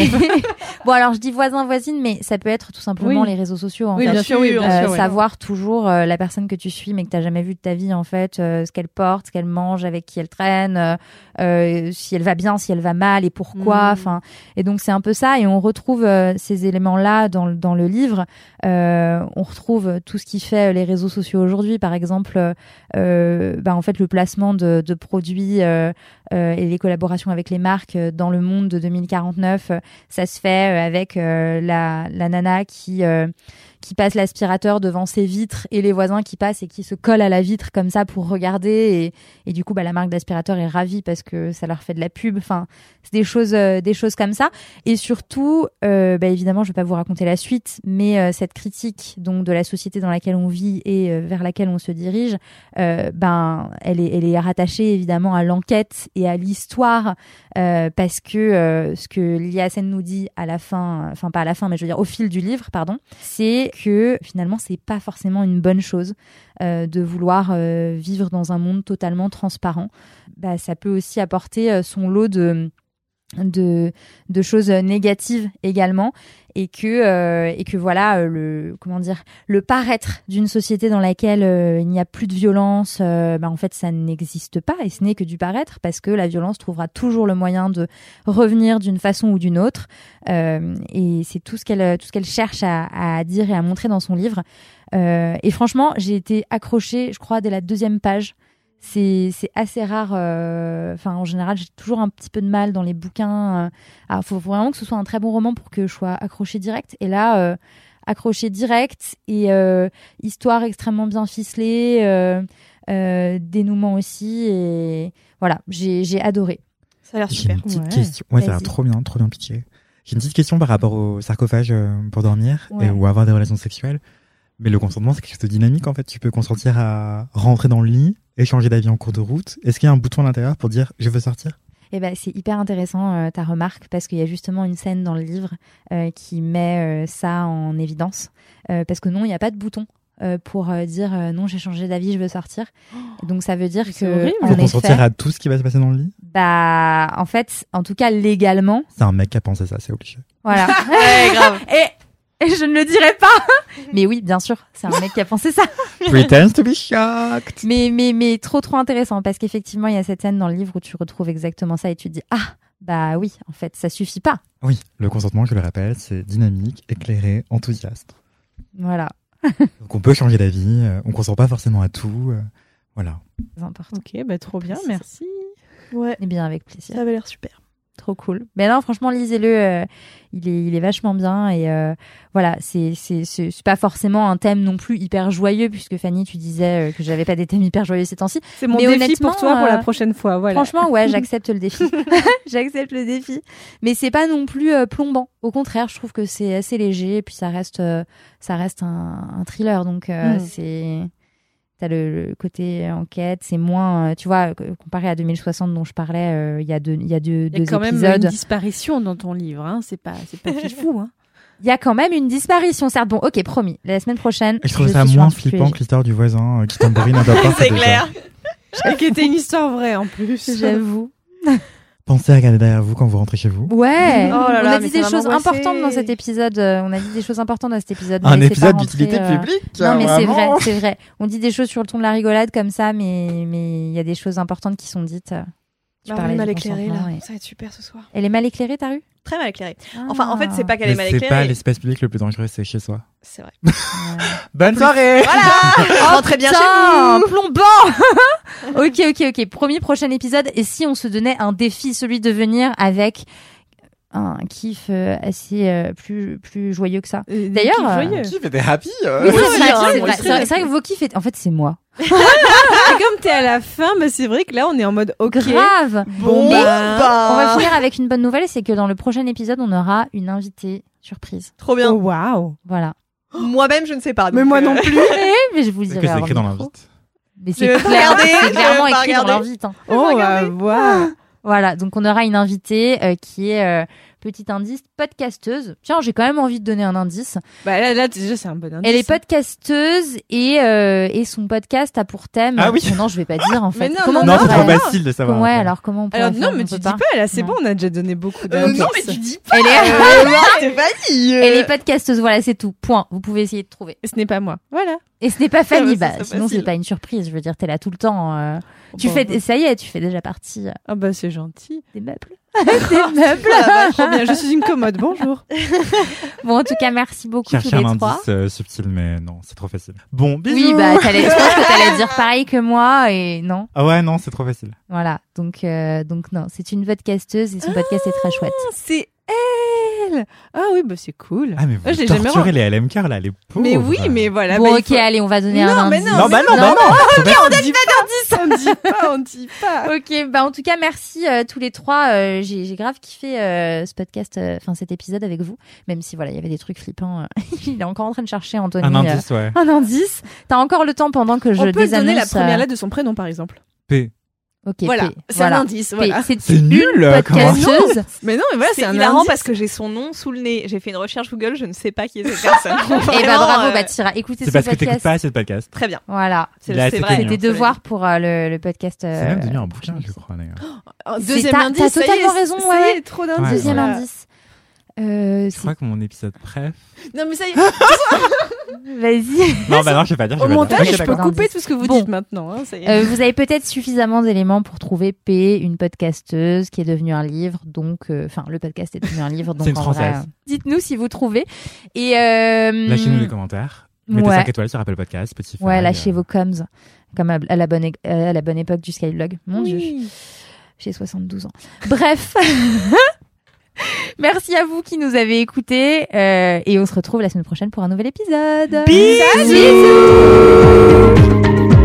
bon alors je dis voisin voisine mais ça peut être tout simplement Oui. les réseaux sociaux en Oui, fait. bien sûr, oui, bien Euh, sûr. oui. savoir toujours euh, la personne que tu suis mais que tu jamais vu de ta vie en fait euh, ce qu'elle porte ce qu'elle mange avec qui elle traîne si elle va bien si elle va mal et pourquoi Mm. enfin et donc c'est un peu ça et on retrouve euh, ces éléments là dans, le- dans le livre Euh, on retrouve tout ce qui fait euh, les réseaux sociaux aujourd'hui par exemple bah, en fait le placement de, de produits et les collaborations avec les marques dans le monde de 2049 euh, ça se fait avec la, la nana qui qui passe l'aspirateur devant ses vitres et les voisins qui passent et qui se collent à la vitre comme ça pour regarder. Et, et du coup bah, la marque d'aspirateur est ravie parce que ça leur fait de la pub. Enfin c'est des choses euh, des choses comme ça. Et surtout euh, bah, évidemment je vais pas vous raconter la suite mais euh, cette critique donc de la société dans laquelle on vit et euh, vers laquelle on se dirige euh, ben elle est elle est rattachée évidemment à l'enquête et à l'histoire euh, parce que ce que Lia Hassen nous dit à la fin, enfin pas à la fin, mais je veux dire au fil du livre, pardon, c'est que finalement c'est pas forcément une bonne chose euh, de vouloir euh, vivre dans un monde totalement transparent. Bah, ça peut aussi apporter euh, son lot de de, choses négatives également et que euh, et que voilà euh, le comment dire le paraître d'une société dans laquelle euh, il n'y a plus de violence euh, bah, en fait ça n'existe pas et ce n'est que du paraître parce que la violence trouvera toujours le moyen de revenir d'une façon ou d'une autre Euh, et c'est tout ce qu'elle tout ce qu'elle cherche à, à dire et à montrer dans son livre. Euh, et franchement j'ai été accrochée je crois dès la deuxième page c'est assez rare. euh, Enfin, en général, j'ai toujours un petit peu de mal dans les bouquins. Il faut vraiment que ce soit un très bon roman pour que je sois accrochée direct. Et là, euh, accrochée direct et euh, histoire extrêmement bien ficelée, euh, euh, dénouement aussi. Et voilà, j'ai adoré. Ça a l'air J'ai super. une petite Ouais, question. Ouais, ça a l'air trop bien, trop bien pitché. J'ai une petite question par rapport au sarcophage euh, pour dormir Ouais. et, ou avoir des relations sexuelles. Mais le consentement, c'est quelque chose de dynamique en fait. Tu peux consentir à rentrer dans le lit, échanger d'avis en cours de route. Est-ce qu'il y a un bouton à l'intérieur pour dire je veux sortir? Et ben, c'est hyper intéressant euh, ta remarque parce qu'il y a justement une scène dans le livre euh, qui met euh, ça en évidence. Euh, parce que non, il n'y a pas de bouton. euh, pour euh, dire euh, non j'ai changé d'avis je veux sortir donc ça veut dire que horrible. en Faut effet, consentir à tout ce qui va se passer dans le lit? Bah en fait en tout cas légalement C'est un mec qui a pensé ça, c'est obligé. voilà Ouais, grave. et, et je ne le dirai pas mais oui bien sûr c'est un mec qui a pensé ça Pretends to be shocked. mais mais mais trop trop intéressant parce qu'effectivement il y a cette scène dans le livre où tu retrouves exactement ça et tu te dis ah bah oui en fait ça suffit pas Oui, le consentement, je le rappelle, c'est dynamique, éclairé, enthousiaste. voilà Donc on peut changer d'avis, euh, on consent pas forcément à tout. euh, voilà. c'est important Ok, bah trop bien, merci. Ouais, et bien avec plaisir ça avait l'air super. Trop cool. Mais non, franchement, lisez-le. euh, il est, il est vachement bien et euh, voilà, c'est, c'est, c'est c'est pas forcément un thème non plus hyper joyeux puisque Fanny, tu disais euh, que j'avais pas des thèmes hyper joyeux ces temps-ci. C'est mon Mais défi pour toi pour la euh, prochaine fois. Voilà. Franchement, ouais, j'accepte le défi. j'accepte le défi. Mais c'est pas non plus plombant. Au contraire, je trouve que c'est assez léger et puis ça reste, ça reste un, un thriller. Donc Mm. c'est T'as le, le côté enquête, c'est moins, euh, tu vois, comparé à 2060 dont je parlais, euh, il y a deux, il y a deux, Il y a quand même une disparition dans ton livre, hein. C'est pas, c'est pas fifou, hein. Il y a quand même une disparition, certes. Bon, ok, promis. La semaine prochaine. Et je trouve je ça moins flippant que l'histoire du voisin euh, qui tambourine à ta porte. C'est clair. qui était une histoire vraie en plus. J'avoue. Pensez à regarder derrière vous quand vous rentrez chez vous. Ouais. Oh là on a dit des choses importantes dans cet épisode. euh, On a dit des choses importantes dans cet épisode. Un épisode d'utilité euh, publique Non, mais c'est vrai, c'est vrai. On dit des choses sur le ton de la rigolade comme ça, mais mais il y a des choses importantes qui sont dites. Tu Bah, parlais mal éclairée là. et- Ça va être super ce soir. Elle est mal éclairée, ta rue Très mal éclairée. Enfin, en fait, c'est pas qu'elle est mal c'est pas éclairée. l'espace public le plus dangereux, c'est chez soi. C'est vrai. Bonne soirée Voilà Rentrez bien chez vous plombant Ok, ok, ok. Promis, prochain épisode. Et si on se donnait un défi, celui de venir avec un kiff euh, assez euh, plus plus joyeux que ça. Euh, D'ailleurs, euh, fait des happy euh Oui, c'est vrai, que vos kiffs, est- en fait, c'est moi. Et comme t'es à la fin, bah, c'est vrai que là, on est en mode ok. Grave. Bon, Mais bah, On va finir avec une bonne nouvelle, c'est que dans le prochain épisode, on aura une invitée surprise. Trop Oh, bien. waouh. Voilà. Moi-même, je ne sais pas. Mais moi euh, non plus. mais je vous le dirai. que c'est écrit dans l'invite Mais c'est clair, clairement écrit dans l'invite. hein. Oh, on va regarder. voir. Voilà, donc on aura une invitée euh, qui est euh, petit indice podcasteuse. Tiens, j'ai quand même envie de donner un indice. Bah là, là déjà, c'est un bon indice. Elle est podcasteuse et euh, et son podcast a pour thème. Ah oui. Non, je vais pas dire en fait. Mais non, comment non, on Non, c'est trop non. facile de savoir. Ouais, alors comment on pourrait Alors faire non, mais On tu peut dis pas, là, c'est Non. bon, on a déjà donné beaucoup Euh, d'indices. non, mais tu dis pas. Elle est, Euh, Stéphanie. euh, elle est podcasteuse. Voilà, c'est tout. Point. Vous pouvez essayer de trouver. Ce n'est pas moi. Voilà. Et ce n'est pas Fanny. Ouais, bah, c'est- c'est sinon, c'est pas une surprise. Je veux dire, t'es là tout le temps. euh, tu fais, bon. ça y est, tu fais déjà partie euh, Ah bah c'est gentil. des meubles. des meubles. Trop bien, je suis une commode. Bonjour. Bon, en tout cas, merci beaucoup tous Chercher les un trois. indice euh, subtil, mais non, c'est trop facile. Bon, bisous Oui, bah, t'allais, je pense que t'allais dire pareil que moi et non. Ah ouais, non, c'est trop facile. Voilà. Donc, euh, donc non, c'est une podcasteuse et son podcast est très chouette. C'est elle. Ah oui, bah c'est cool. Ah, mais vous Ah, je torturez les LMK, là, les pauvres. Mais oui, mais voilà. bon, bah, ok, faut- allez, on va donner Non, un mais indice. non, Non, bah non, bah non on dit pas, on dit pas, on dit pas. Ok, bah en tout cas merci euh, tous les trois. Euh, j'ai, j'ai grave kiffé euh, ce podcast, euh, enfin cet épisode avec vous. Même si voilà, il y avait des trucs flippants. il est encore en train de chercher Anthony. Un euh, indice, ouais. un indice. T'as encore le temps pendant que je On peut désannonce. donner la première lettre de son prénom, par exemple. P. Ok. Voilà, c'est Voilà. un indice. Voilà. C'est C'est nul, podcasteuse. Mais non, mais voilà, C'est c'est un hilarant indice. parce que j'ai son nom sous le nez. J'ai fait une recherche Google, je ne sais pas qui est cette personne. Et bah Vraiment, bravo, euh, bah t'iras écouter C'est ce parce que t'écoutes podcast. pas assez de podcast. Très bien. Voilà. C'est Il est assez c'est vrai. connu. C'était Cela devoir pour euh, le, le podcast. C'est euh, même devenu un bouquin, je crois, C'est- Deuxième indice. t'as totalement raison, ouais. trop d'indices. Deuxième indice. Euh, Je crois que mon épisode préf. Non, mais ça y est. Vas-y. Non, bah non, je vais pas dire. je Au vais pas dire. montage, Ok, je peux couper tout ce que vous Bon. dites maintenant. hein, ça y est. Euh, vous avez peut-être suffisamment d'éléments pour trouver P, une podcasteuse qui est devenue un livre. Donc, euh, enfin, le podcast est devenu un livre. Donc, C'est une en vrai, Française. euh, dites-nous si vous trouvez. Et euh, Lâchez-nous des commentaires. Mettez Ouais. 5 étoiles sur Apple Podcast, Spotify. Ouais, lâchez euh, vos coms, comme à, à la bonne, é- à la bonne époque du Skylog. Mon dieu, j'ai 72 ans. Bref. Merci à vous qui nous avez écoutés euh, et on se retrouve la semaine prochaine pour un nouvel épisode. Bisous Bisous